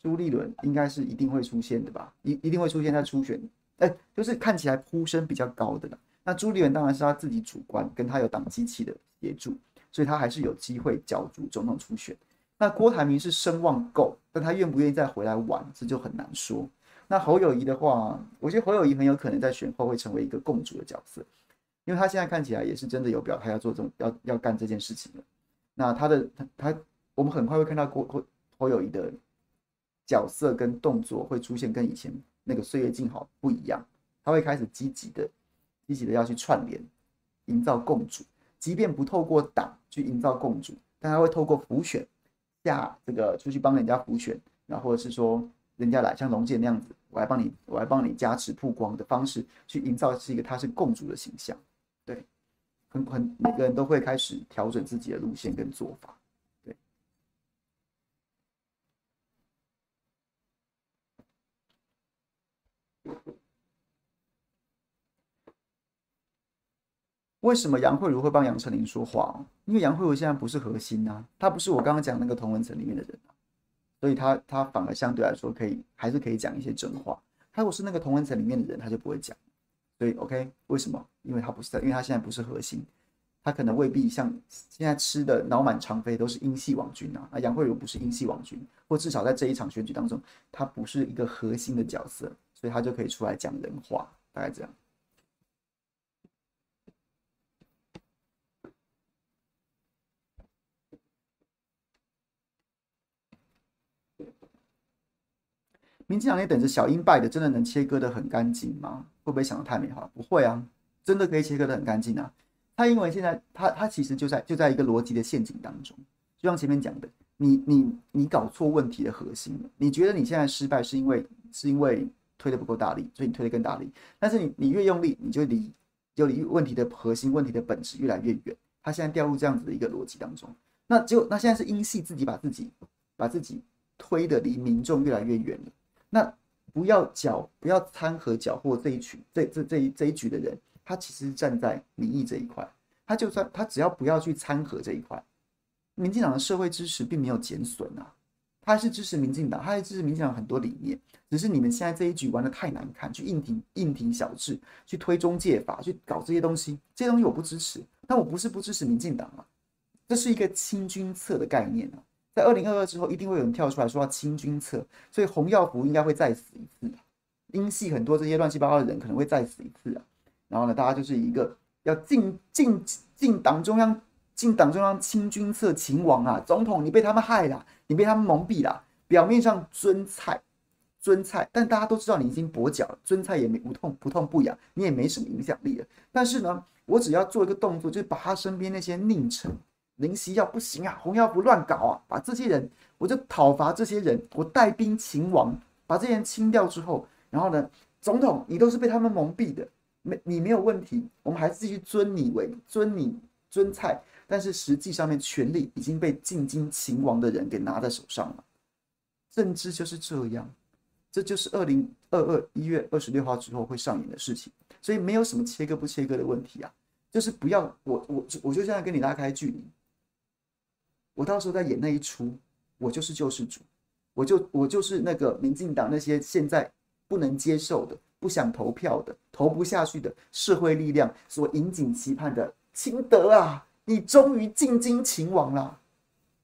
朱立伦应该是一定会出现的吧？一一定会出现在初选，哎，就是看起来呼声比较高的了。那朱立伦当然是他自己主观，跟他有党机器的协助，所以他还是有机会角逐总统初选。那郭台铭是声望够，但他愿不愿意再回来玩，这就很难说。那侯友谊的话，我觉得侯友谊很有可能在选后会成为一个共主的角色，因为他现在看起来也是真的有表态要做这种要要干这件事情了。那他的他他，我们很快会看到郭郭郭友宜的角色跟动作会出现跟以前那个岁月静好不一样，他会开始积极的。积极的要去串联，营造共主，即便不透过党去营造共主，但他会透过辅选下这个出去帮人家辅选，然后或者是说人家来像龙剑那样子，我来帮你，我来帮你加持曝光的方式去营造是一个他是共主的形象，很每个人都会开始调整自己的路线跟做法，对。为什么杨慧茹会帮杨丞琳说话？因为杨慧茹现在不是核心啊，她不是我刚刚讲那个同文层里面的人，所以他他反而相对来说可以还是可以讲一些真话。他如果是那个同文层里面的人，他就不会讲。所以 OK，为什么？因为他不是在，因为他现在不是核心，他可能未必像现在吃的脑满肠肥都是英系网军啊。啊，杨慧茹不是英系网军，或至少在这一场选举当中，他不是一个核心的角色，所以他就可以出来讲人话，大概这样。民进党也等着小英败的，真的能切割的很干净吗？会不会想得太美好？不会啊，真的可以切割的很干净啊。他因为现在他他其实就在就在一个逻辑的陷阱当中，就像前面讲的，你你你搞错问题的核心了。你觉得你现在失败是因为是因为推的不够大力，所以你推的更大力。但是你你越用力，你就离就离问题的核心问题的本质越来越远。他现在掉入这样子的一个逻辑当中，那就那现在是英系自己把自己把自己推的离民众越来越远了。那不要搅，不要掺和搅和这一群，这这这一这一局的人，他其实站在民意这一块，他就算他只要不要去掺和这一块，民进党的社会支持并没有减损啊，他是支持民进党，他还支持民进党很多理念，只是你们现在这一局玩的太难看，去硬挺硬挺小智，去推中介法，去搞这些东西，这些东西我不支持，但我不是不支持民进党啊，这是一个清君侧的概念啊。在二零二二之后，一定会有人跳出来说要清君侧，所以洪耀福应该会再死一次，英系很多这些乱七八糟的人可能会再死一次啊。然后呢，大家就是一个要进进进党中央，进党中央清君侧秦王啊，总统你被他们害了，你被他们蒙蔽了。表面上尊菜尊菜，但大家都知道你已经跛脚了，尊菜也没不痛不痛不痒，你也没什么影响力了。但是呢，我只要做一个动作，就是把他身边那些佞臣。林锡耀不行啊，红药不乱搞啊，把这些人，我就讨伐这些人，我带兵擒王，把这些人清掉之后，然后呢，总统你都是被他们蒙蔽的，没你没有问题，我们还是继续尊你为尊你尊蔡，但是实际上面权力已经被进京擒王的人给拿在手上了，政治就是这样，这就是二零二二一月二十六号之后会上演的事情，所以没有什么切割不切割的问题啊，就是不要我我我就现在跟你拉开距离。我到时候再演那一出，我就是救世主，我就我就是那个民进党那些现在不能接受的、不想投票的、投不下去的社会力量所引颈期盼的清德啊！你终于进京勤王了，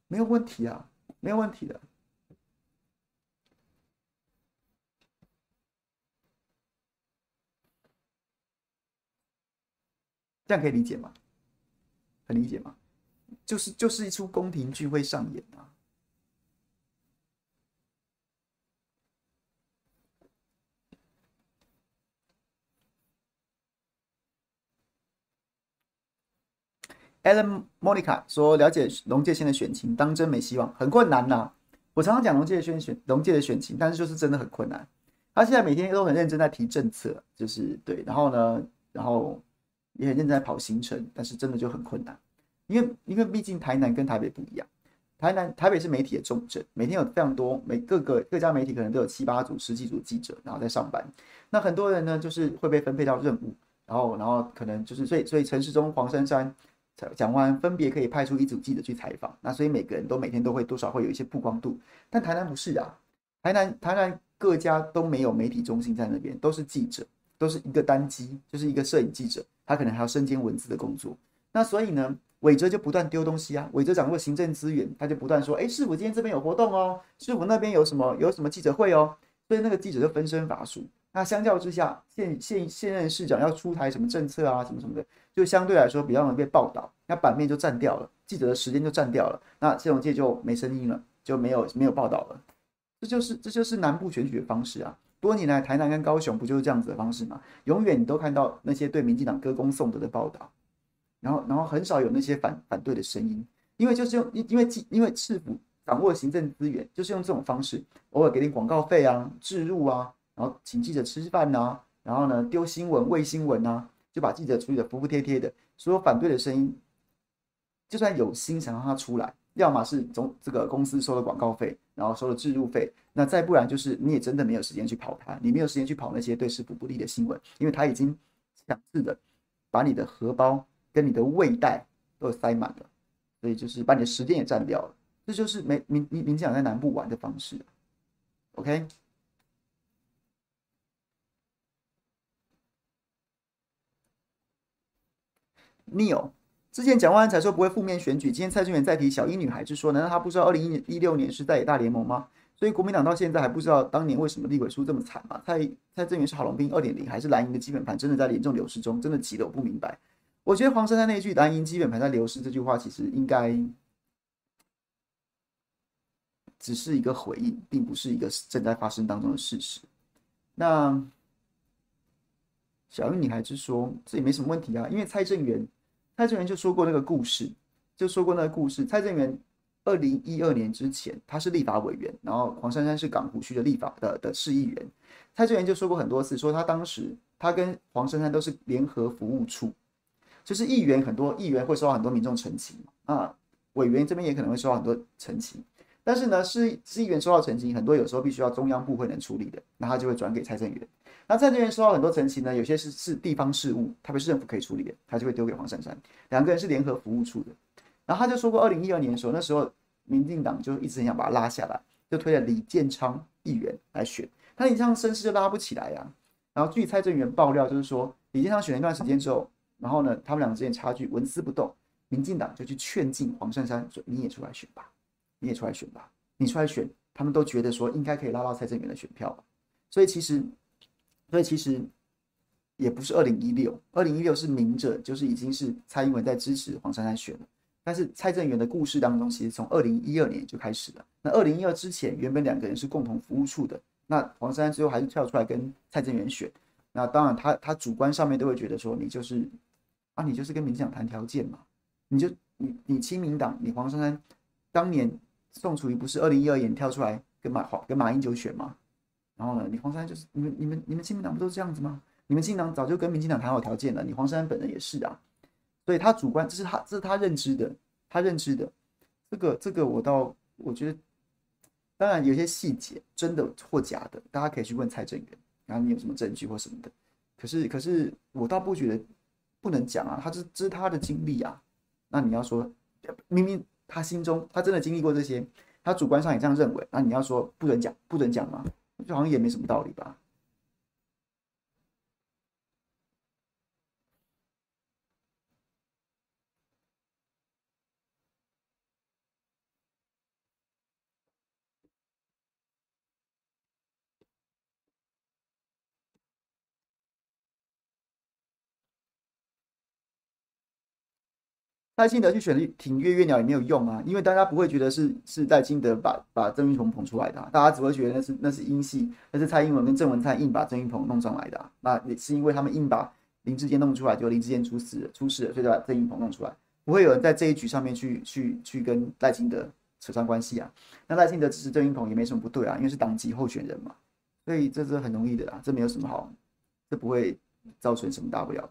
没有问题啊，没有问题的。这样可以理解吗？很理解吗？就是就是一出宫廷剧会上演啊。Alan Monica 说：“了解龙介现在选情，当真没希望，很困难呐、我常常讲龙介的选选龙介的选情，但是就是真的很困难。他现在每天都很认真在提政策，就是对，然后呢，然后。”也很认真在跑行程，但是真的就很困难，因为因为毕竟台南跟台北不一样，台南台北是媒体的重镇，每天有非常多每各个各家媒体可能都有七八组、十几组记者，然后在上班。那很多人呢，就是会被分配到任务，然后然后可能就是所以所以陈时中、黄珊珊、蒋万分别可以派出一组记者去采访，那所以每个人都每天都会多少会有一些曝光度。但台南不是啊，台南台南各家都没有媒体中心在那边，都是记者，都是一个单机，就是一个摄影记者。他可能还要身兼文字的工作，那所以呢，伟哲就不断丢东西啊。伟哲掌握行政资源，他就不断说：“哎，市府今天这边有活动哦，市府那边有什么有什么记者会哦。”所以那个记者就分身乏术。那相较之下，现现现任市长要出台什么政策啊，什么什么的，就相对来说比较容易被报道，那版面就占掉了，记者的时间就占掉了，那谢龙介就没声音了，就没有没有报道了。这就是这就是南部选举的方式啊。多年来，台南跟高雄不就是这样子的方式吗？永远你都看到那些对民进党歌功颂德的报道，然后，然后很少有那些反反对的声音，因为就是用因因为记因为市府掌握行政资源，就是用这种方式，偶尔给点广告费啊、置入啊，然后请记者吃饭呐、然后呢丢新闻、喂新闻啊，就把记者处理的服服帖帖的。所有反对的声音，就算有心想让他出来，要么是总这个公司收了广告费，然后收了置入费。那再不然就是你也真的没有时间去跑它，你没有时间去跑那些对市府不利的新闻，因为他已经强制的把你的荷包跟你的胃袋都塞满了，所以就是把你的时间也占掉了。这就是民民民民进党在南部玩的方式。OK，Neil，之前蒋万安才说不会负面选举，今天蔡正元再提小英女孩之说，难道他不知道二零一六年是在野大联盟吗？所以国民党到现在还不知道当年为什么立委输这么惨嘛？蔡蔡正元是郝龙斌二点零，还是蓝营的基本盘真的在严重流失中？真的急得我不明白。我觉得黄珊珊那一句蓝营基本盘在流失这句话，其实应该只是一个回应，并不是一个正在发生当中的事实。那小玉女孩子说这也没什么问题啊，因为蔡正元蔡正元就说过那个故事，就说过那个故事，蔡正元。二零一二年之前，他是立法委员，然后黄珊珊是港湖区的立法的的市议员。蔡正元就说过很多次，说他当时他跟黄珊珊都是联合服务处，就是议员很多议员会收到很多民众陈情啊，委员这边也可能会收到很多陈情，但是呢，是是议员收到陈情很多，有时候必须要中央部会能处理的，那他就会转给蔡正元。那蔡正元收到很多陈情呢，有些是是地方事务，特别是政府可以处理的，他就会丢给黄珊珊。两个人是联合服务处的。然后他就说过，二零一二年的时候，那时候民进党就一直很想把他拉下来，就推了李建昌议员来选，他李建昌声势就拉不起来呀、啊。然后据蔡正元爆料，就是说李建昌选了一段时间之后，然后呢，他们两个之间差距纹丝不动，民进党就去劝进黄珊珊说：“你也出来选吧，你也出来选吧，你出来选。”他们都觉得说应该可以拉到蔡正元的选票吧。所以其实，所以其实也不是二零一六，二零一六是明着就是已经是蔡英文在支持黄珊珊选了。但是蔡正元的故事当中，其实从二零一二年就开始了。那二零一二之前，原本两个人是共同服务处的。那黄珊珊最后还是跳出来跟蔡正元选。那当然他，他他主观上面都会觉得说，你就是啊，你就是跟民进党谈条件嘛。你就你你亲民党，你黄珊珊当年宋楚瑜不是二零一二年跳出来跟马黄跟马英九选吗？然后呢，你黄珊珊就是你们你们你们亲民党不都是这样子吗？你们亲民党早就跟民进党谈好条件了，你黄珊珊本人也是啊。所以他主观，这是他这是他认知的，他认知的，这个这个我倒我觉得，当然有些细节真的或假的，大家可以去问蔡正元，然后你有什么证据或什么的。可是可是我倒不觉得不能讲啊，他这这是他的经历啊。那你要说明明他心中他真的经历过这些，他主观上也这样认为，那你要说不准讲，不准讲吗？就好像也没什么道理吧。赖清德去选挺月月鸟也没有用啊，因为大家不会觉得是是赖清德把把郑运鹏捧出来的，大家只会觉得那是那是英系，那是蔡英文跟郑文灿硬把郑运鹏弄上来的，那也是因为他们硬把林志坚弄出来，就林志坚出事了，出事了，所以就把郑运鹏弄出来，不会有人在这一局上面去去去跟赖清德扯上关系啊。那赖清德支持郑运鹏也没什么不对啊，因为是党籍候选人嘛，所以这是很容易的啦，这没有什么好，这不会造成什么大不了。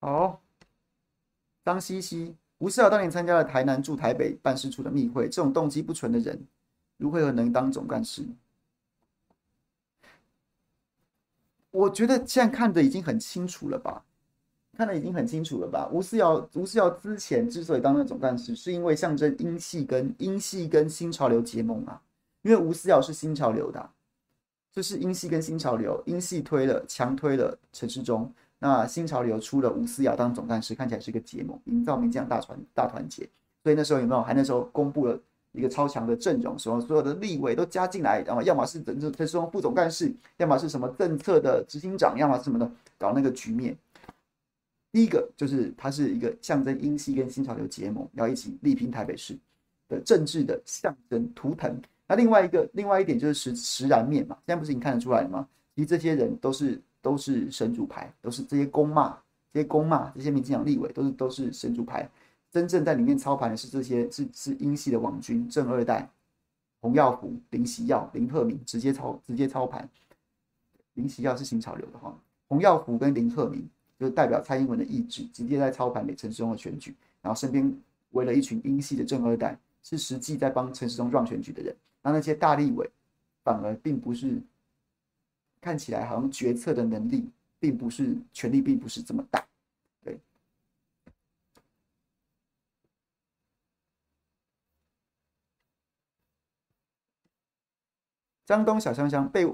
好，张西西，吴思瑶当年参加了台南驻台北办事处的密会，这种动机不纯的人，如何能当总干事？我觉得现在看的已经很清楚了吧？看的已经很清楚了吧？吴思瑶，吴思瑶之前之所以当了总干事，是因为象征英系跟英系跟新潮流结盟啊，因为吴思瑶是新潮流的啊，就是英系跟新潮流，英系推了强推了陈时中。那新潮流出了吴思瑶当总干事，看起来是一个结盟，营造民进党大团大团结。所以那时候有没有？还那时候公布了一个超强的阵容，什么所有的立委都加进来，然后要么是陈陈时中副总干事，要么是什么政策的执行长，要么什么的，搞那个局面。第一个就是它是一个象征英系跟新潮流结盟，要一起力拼台北市的政治的象征图腾。那另外一个另外一点就是实实然面嘛，现在不是已经看得出来了吗？其实这些人都是。都是神主牌，都是这些公骂，这些公骂，这些民进党立委都是都是神主牌。真正在里面操盘的是这些是是英系的网军正二代，洪耀福、林锡耀、林鹤鸣直接操直接操盘。林锡耀是新潮流的哈，洪耀福跟林鹤鸣就代表蔡英文的意志，直接在操盘给陈时中的选举，然后身边围了一群英系的正二代，是实际在帮陈时中 run 选举的人。那那些大立委反而并不是。看起来好像决策的能力并不是权力，并不是这么大。对，张东小香香被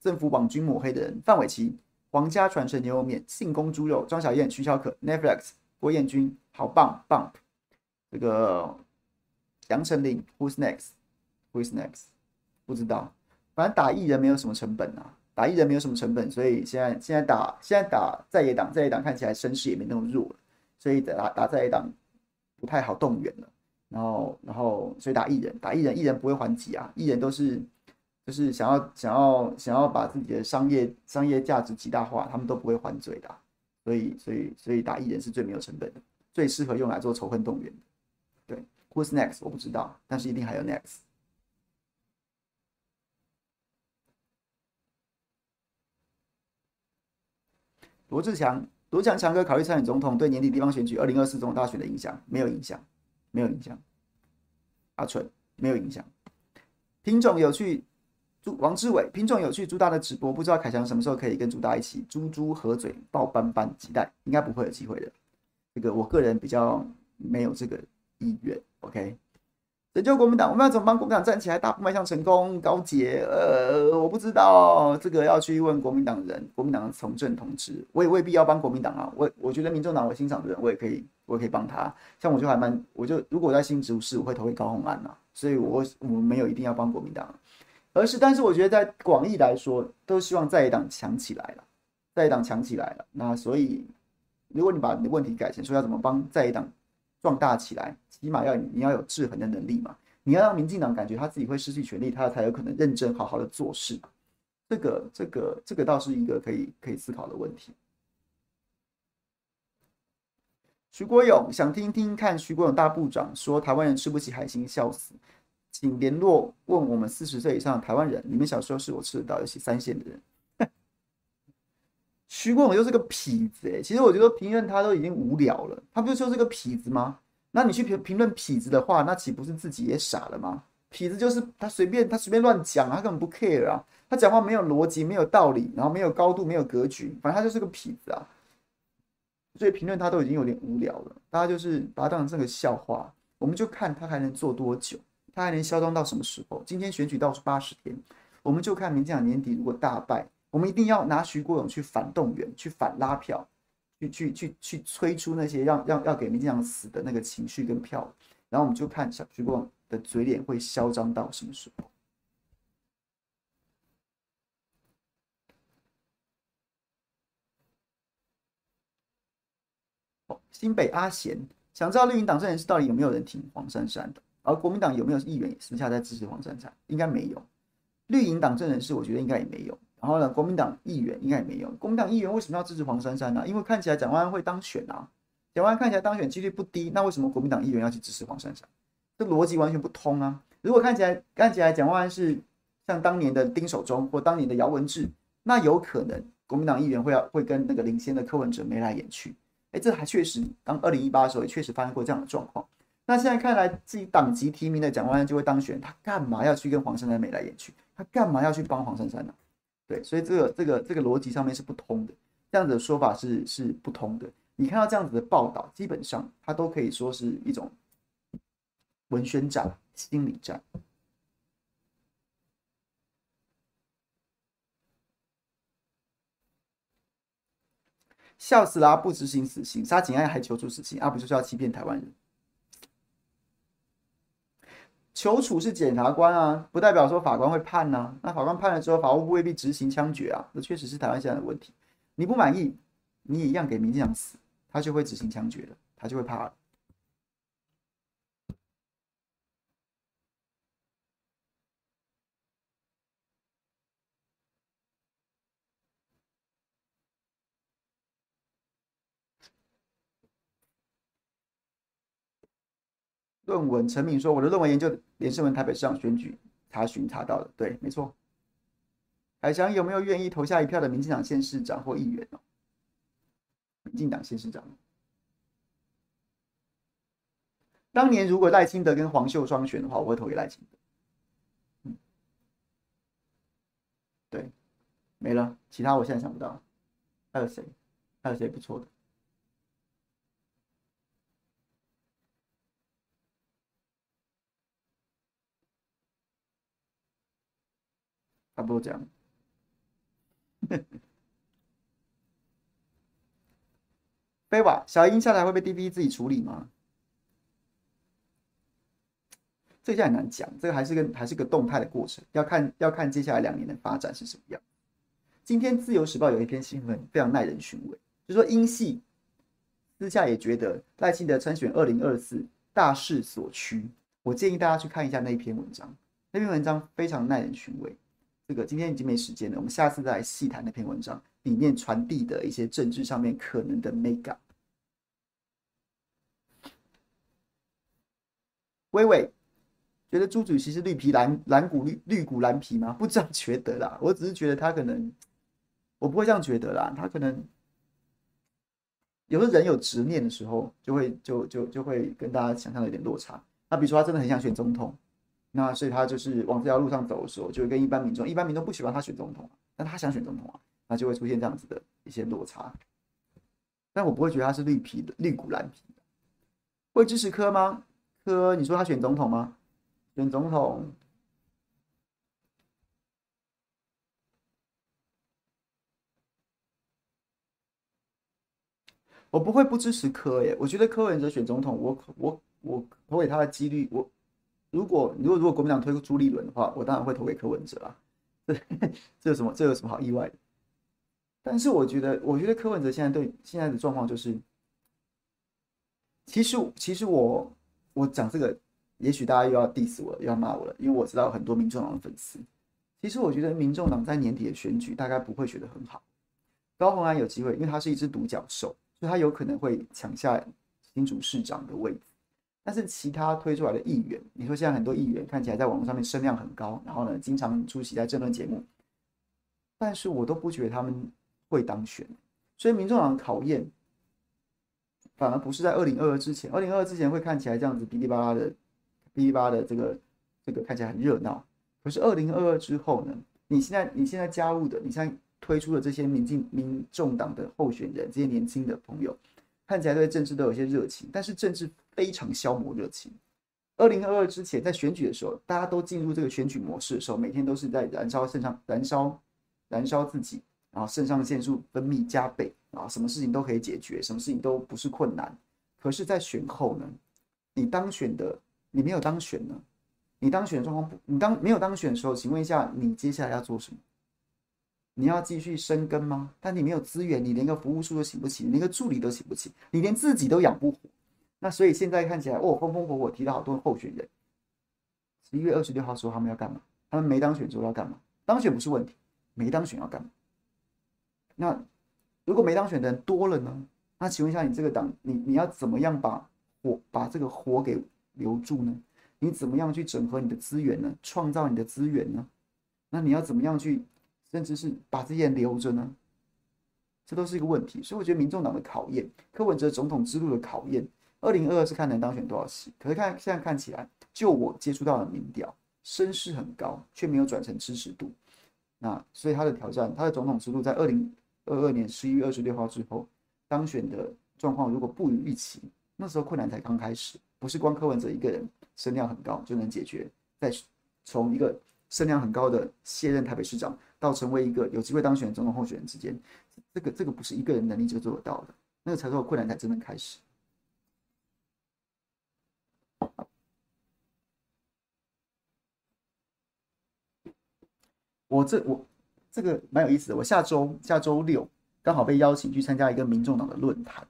政府网军抹黑的人：范玮琪、皇家传承牛肉面、信公猪肉、庄小燕、徐小可、Netflix、郭彦君，好棒棒。这个杨丞琳，Who's next？Who's next？不知道，反正打艺人没有什么成本啊。打艺人没有什么成本，所以现在现在打现在打在野党，在野党看起来声势也没那么弱了，所以打打在野党不太好动员了。然后然后所以打艺人，打艺人，艺人不会还击啊，艺人都是就是想要想要想要把自己的商业商业价值极大化，他们都不会还嘴的。所以所以所以打艺人是最没有成本的，最适合用来做仇恨动员的。对，Who's next？我不知道，但是一定还有 next。罗志强，罗强强哥考虑参选总统，对年底地方选举、二零二四总统大选的影响没有影响，没有影响。阿纯没有影响。品种有趣，朱王志伟，品种有趣，朱大的直播，不知道凯翔什么时候可以跟朱大一起猪猪合嘴抱斑斑，期待，应该不会有机会的。这个我个人比较没有这个意愿。OK。拯救国民党，我们要怎么帮国民党站起来，大步迈向成功？高捷，呃，我不知道，这个要去问国民党人，国民党的从政同志，我也未必要帮国民党啊。我我觉得民众党我欣赏的人，我也可以，我也可以帮他。像我就还蛮，我就如果我在新竹市，我会投给高虹安呐。所以我我们没有一定要帮国民党，而是但是我觉得在广义来说，都希望在野党强起来了，在野党强起来了。那所以，如果你把你的问题改成说要怎么帮在野党壮大起来？起码要你要有制衡的能力嘛，你要让民进党感觉他自己会失去权力，他才有可能认真好好的做事。这个这个这个倒是一个可以可以思考的问题。徐国勇想听听看徐国勇大部长说台湾人吃不起海星，笑死，请联络问我们四十岁以上的台湾人，你们小时候是否吃得到有些三线的人。徐国勇就是个痞子哎，其实我觉得评论他都已经无聊了，他不就是个痞子吗？那你去评评论痞子的话，那岂不是自己也傻了吗？痞子就是他随便他随便乱讲，他根本不 care 啊，他讲话没有逻辑，没有道理，然后没有高度，没有格局，反正他就是个痞子啊。所以评论他都已经有点无聊了，大家就是把他当成这个笑话，我们就看他还能做多久，他还能嚣张到什么时候？今天选举倒数八十天，我们就看民进党年底如果大败，我们一定要拿徐国勇去反动员，去反拉票，去去去去催出那些让让要给民进党死的那个情绪跟票，然后我们就看小徐国勇的嘴脸会嚣张到什么时候。新北阿贤想知道绿营党政人士到底有没有人挺黄珊珊的，而国民党有没有议员私下在支持黄珊珊？应该没有。绿营党政人士我觉得应该也没有。然后呢，国民党议员应该也没有。国民党议员为什么要支持黄珊珊呢？因为看起来蒋万安会当选啊，蒋万安看起来当选几率不低，那为什么国民党议员要去支持黄珊珊？这逻辑完全不通啊！如果看起来看起来蒋万安是像当年的丁守中或当年的姚文智，那有可能国民党议员会要会跟那个领先的柯文哲眉来眼去。哎，这还确实，当二零一八的时候也确实发生过这样的状况。那现在看来，自己党籍提名的蒋万安就会当选，他干嘛要去跟黄珊珊眉来眼去？他干嘛要去帮黄珊珊呢？对，所以这个这个这个逻辑上面是不通的，这样子的说法是是不通的。你看到这样子的报道，基本上它都可以说是一种文宣战、心理战。笑死啦、不执行死刑，杀警案还求助死刑，啊，不就是要欺骗台湾人？求处是检察官啊，不代表说法官会判呐、那法官判了之后，法务部未必执行枪决啊。这确实是台湾现在的问题。你不满意，你也一样给民进党死，他就会执行枪决的，他就会怕。论文，陈敏说：“我的论文研究连胜文台北市长选举查询查到的，对，没错。海翔有没有愿意投下一票的民进党县市长或议员哦？民进党县市长，当年如果赖清德跟黄秀双选的话，我会投给赖清德。嗯，对，没了，其他我现在想不到，还有谁？还有谁不错的？”差不多这样。(laughs) 飞瓦小英下来会被 DV 自己处理吗？这下很难讲，这个还是个还是个动态的过程，要看要看接下来两年的发展是什么样。今天自由时报有一篇新闻非常耐人寻味，就是说英系私下也觉得赖清德参选二零二四大势所趋，我建议大家去看一下那一篇文章，那篇文章非常耐人寻味。这个今天已经没时间了，我们下次再来细谈那篇文章里面传递的一些政治上面可能的 mega。微微觉得朱主席是绿皮蓝蓝骨绿绿骨蓝皮吗？不这样觉得啦，我只是觉得他可能，我不会这样觉得啦，他可能有的人有执念的时候，就会就就就会跟大家想象的有点落差。那比如说他真的很想选总统。那所以他就是往这条路上走的时候，就会跟一般民众，一般民众不喜欢他选总统，但他想选总统啊，那就会出现这样子的一些落差。但我不会觉得他是绿皮的绿骨蓝皮的。会支持柯吗？柯，你说他选总统吗？选总统，我不会不支持柯耶。我觉得柯文哲选总统，我我我投给他的几率，我。如果如果如果国民党推出朱立伦的话，我当然会投给柯文哲啊。这 (laughs) 这有什么这有什么好意外的？但是我觉得，我觉得柯文哲现在对现在的状况就是，其实其实我我讲这个，也许大家又要 diss 我，又要骂我了，因为我知道很多民众党的粉丝。其实我觉得民众党在年底的选举大概不会选得很好。高虹安有机会，因为他是一只独角兽，所以他有可能会抢下新竹市长的位置。但是其他推出来的议员，你说现在很多议员看起来在网络上面声量很高，然后呢，经常出席在政论节目，但是我都不觉得他们会当选，所以民众党考验反而不是在二零二二之前，二零二二之前会看起来这样子哔哩吧啦的哔哩吧啦的这个这个看起来很热闹。可是二零二二之后呢？你现在你现在加入的，你现在推出的这些民进民众党的候选人，这些年轻的朋友，看起来对政治都有些热情，但是政治非常消磨热情。二零二二之前，在选举的时候，大家都进入这个选举模式的时候，每天都是在燃烧肾上燃烧燃烧自己，然后肾上腺素分泌加倍啊，什么事情都可以解决，什么事情都不是困难。可是，在选后呢，你当选的，你没有当选呢？你当选状况不，你当没有当选的时候，请问一下，你接下来要做什么？你要继续深耕吗？但你没有资源，你连个服务处都请不起，连个助理都请不起，你连自己都养不活。那所以现在看起来，哦，风风火火提到好多候选人。十一月二十六号说他们要干嘛？他们没当选之后要干嘛？当选不是问题，没当选要干嘛？那如果没当选的人多了呢？那请问一下，你这个党，你你要怎么样把火把这个火给留住呢？你怎么样去整合你的资源呢？创造你的资源呢？那你要怎么样去，甚至是把这些人留着呢？这都是一个问题。所以我觉得民众党的考验，柯文哲总统之路的考验，二零二二是看能当选多少席。可是看现在看起来，就我接触到的民调，声势很高，却没有转成支持度。那所以他的挑战，他的总统之路在二零二二年十一月二十六号之后当选的状况，如果不如预期，那时候困难才刚开始，不是光柯文哲一个人。声量很高就能解决，在从一个声量很高的卸任台北市长到成为一个有机会当选总统候选人之间，这个这个不是一个人能力就做得到的，那个才叫困难才真正开始。我这我这个蛮有意思的，我下周下周六刚好被邀请去参加一个民众党的论坛，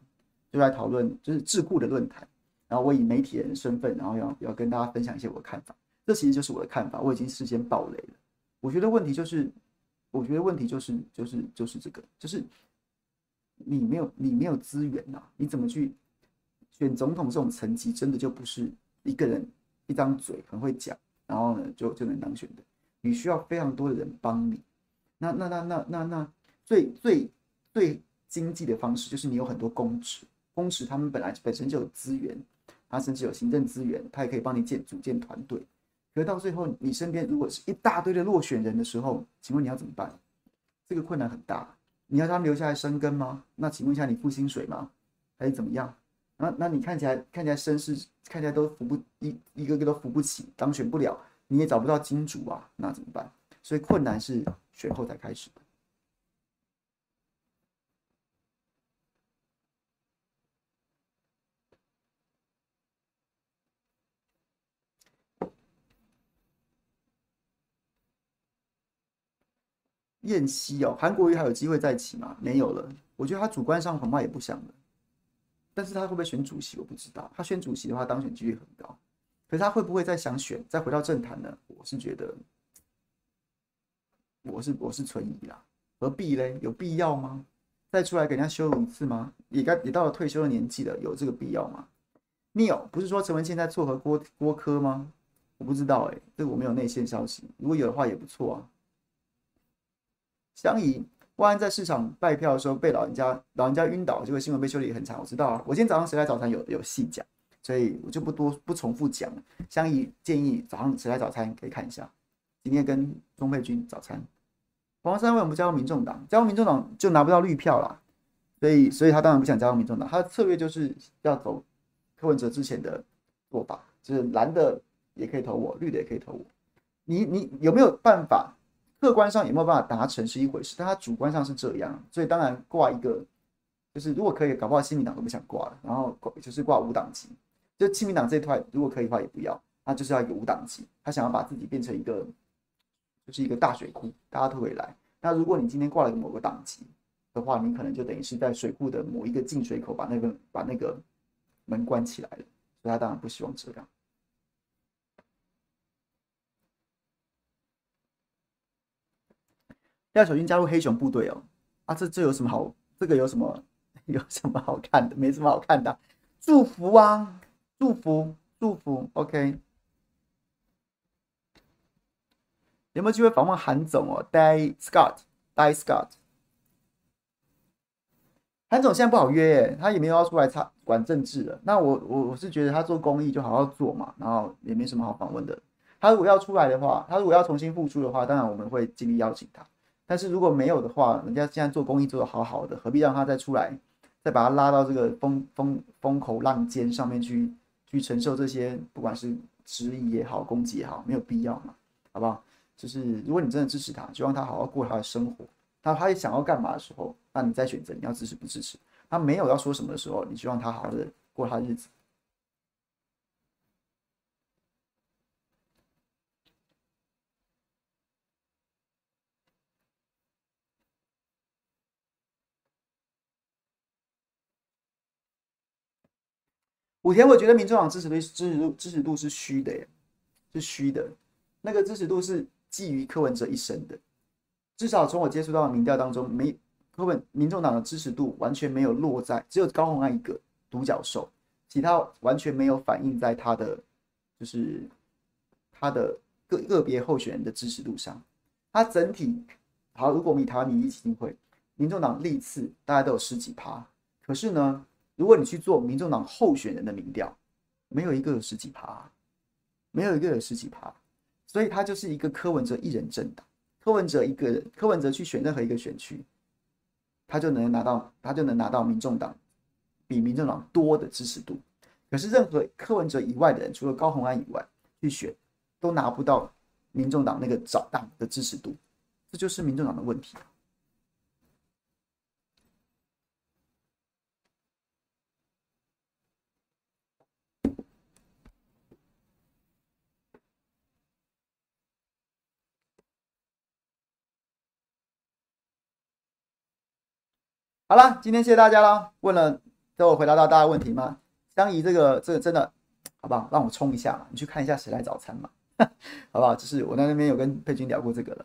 就来讨论就是智库的论坛。然后我以媒体人身份，然后要要跟大家分享一些我的看法。这其实就是我的看法，我已经事先爆雷了。我觉得问题就是，我觉得问题就是就是就是这个，就是你没有你没有资源呐，你怎么去选总统这种层级，真的就不是一个人一张嘴很会讲，然后呢就就能当选的。你需要非常多的人帮你。那那那那那那最最最经济的方式，就是你有很多公职，公职他们本来本身就有资源。他甚至有行政资源，他也可以帮你建组建团队。可是到最后，你身边如果是一大堆的落选人的时候，请问你要怎么办？这个困难很大。你要他们留下来生根吗？那请问一下，你付薪水吗？还是怎么样？那那你看起来看起来身世看起来都扶不一一个个都扶不起，当选不了，你也找不到金主啊，那怎么办？所以困难是选后才开始的。燕西哦，韩国瑜还有机会再起吗？没有了。我觉得他主观上恐怕也不想了。但是他会不会选主席，我不知道。他选主席的话，当选几率很高。可是他会不会再想选，再回到政坛呢？我是觉得，我是我是存疑啦。何必嘞？有必要吗？再出来给人家羞辱一次吗？也该也到了退休的年纪了，有这个必要吗？Neil 不是说陈文茜在撮合郭郭柯吗？我不知道哎、欸，这我没有内线消息。如果有的话，也不错啊。相宜万安在市场拜票的时候被老人家老人家晕倒，这个新闻被修理很长，我知道啊。我今天早上谁来早餐有有细讲，所以我就不多不重复讲了。相宜建议早上谁来早餐可以看一下，今天跟钟佩君早餐。黄珊为什么不加入民众党？加入民众党就拿不到绿票啦，所以所以他当然不想加入民众党。他的策略就是要走柯文哲之前的做法，就是蓝的也可以投我，绿的也可以投我。你你有没有办法？客观上有没有办法达成是一回事，但他主观上是这样，所以当然挂一个，就是如果可以，搞不好亲民党都不想挂了，然后就是挂无党籍，就亲民党这一块如果可以的话也不要，他就是要一个无党籍，他想要把自己变成一个，就是一个大水库，大家都会来。那如果你今天挂了某个党籍的话，你可能就等于是在水库的某一个进水口把那个把那个门关起来了，所以他当然不希望这样。廖小军加入黑熊部队哦，啊，这这有什么好？这个有什么 (laughs) 有什么好看的？没什么好看的，祝福啊，祝福祝福，OK。有没有机会访问韩总哦？Day Scott，Day Scott。韩总现在不好约耶，他也没有要出来插管政治了。那我我我是觉得他做公益就好好做嘛，然后也没什么好访问的。他如果要出来的话，他如果要重新复出的话，当然我们会尽力邀请他。但是如果没有的话，人家现在做公益做得好好的，何必让他再出来，再把他拉到这个风风风口浪尖上面去，去承受这些不管是质疑也好、攻击也好，没有必要嘛，好不好？就是如果你真的支持他，就让他好好过他的生活，他他想要干嘛的时候，那你再选择你要支持不支持。他没有要说什么的时候，你就让他好好的过他的日子。武田，我觉得民众党支持率、支持度、支持度是虚的耶，是虚的。那个支持度是基于柯文哲一生的，至少从我接触到的民调当中，没柯文民众党的支持度完全没有落在，只有高虹安一个独角兽，其他完全没有反映在他的就是他的个个别候选人的支持度上。他整体好，如果我们以台湾民意基金会，民众党历次大概都有十几趴，可是呢？如果你去做民众党候选人的民调，没有一个有十几趴，没有一个有十几趴，所以他就是一个柯文哲一人政党。柯文哲一个人，柯文哲去选任何一个选区，他就能拿到，他就能拿到民众党比民众党多的支持度。可是任何柯文哲以外的人，除了高虹安以外去选，都拿不到民众党那个找党的支持度，这就是民众党的问题。好了，今天谢谢大家了。问了，都有回答到大家问题吗？相宜这个这个真的，好不好？让我冲一下嘛，你去看一下谁来早餐嘛，(laughs) 好不好？就是我在那边有跟佩君聊过这个了。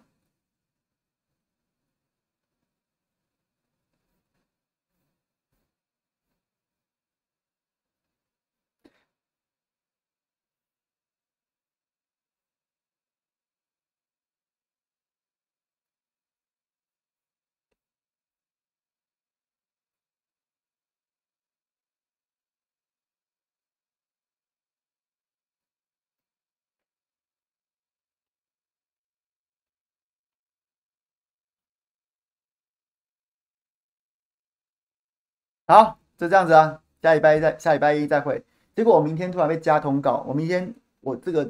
好，就这样子啊，下礼拜一再下礼拜一再会。结果我明天突然被加通告，我明天我这个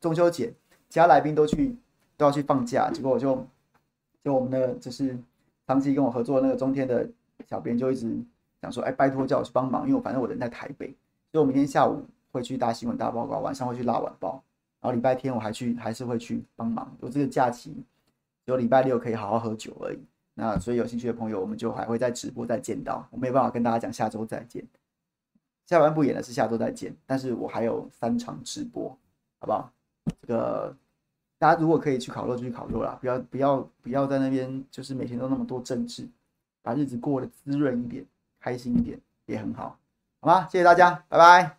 中秋节，其他来宾都去都要去放假，结果我就就我们的就是长期跟我合作的那个中天的小编就一直想说，哎，拜托叫我去帮忙，因为我反正我人在台北，所以我明天下午会去大新闻大报告，晚上会去拉晚报，然后礼拜天我还去还是会去帮忙。我这个假期只有礼拜六可以好好喝酒而已。那所以有兴趣的朋友，我们就还会在直播再见到。我没有办法跟大家讲下周再见，下半部演的是下周再见，但是我还有三场直播，好不好？这个大家如果可以去烤肉就去烤肉啦，不要不要不要在那边就是每天都那么多政治，把日子过得滋润一点，开心一点也很好，好吗？谢谢大家，拜拜。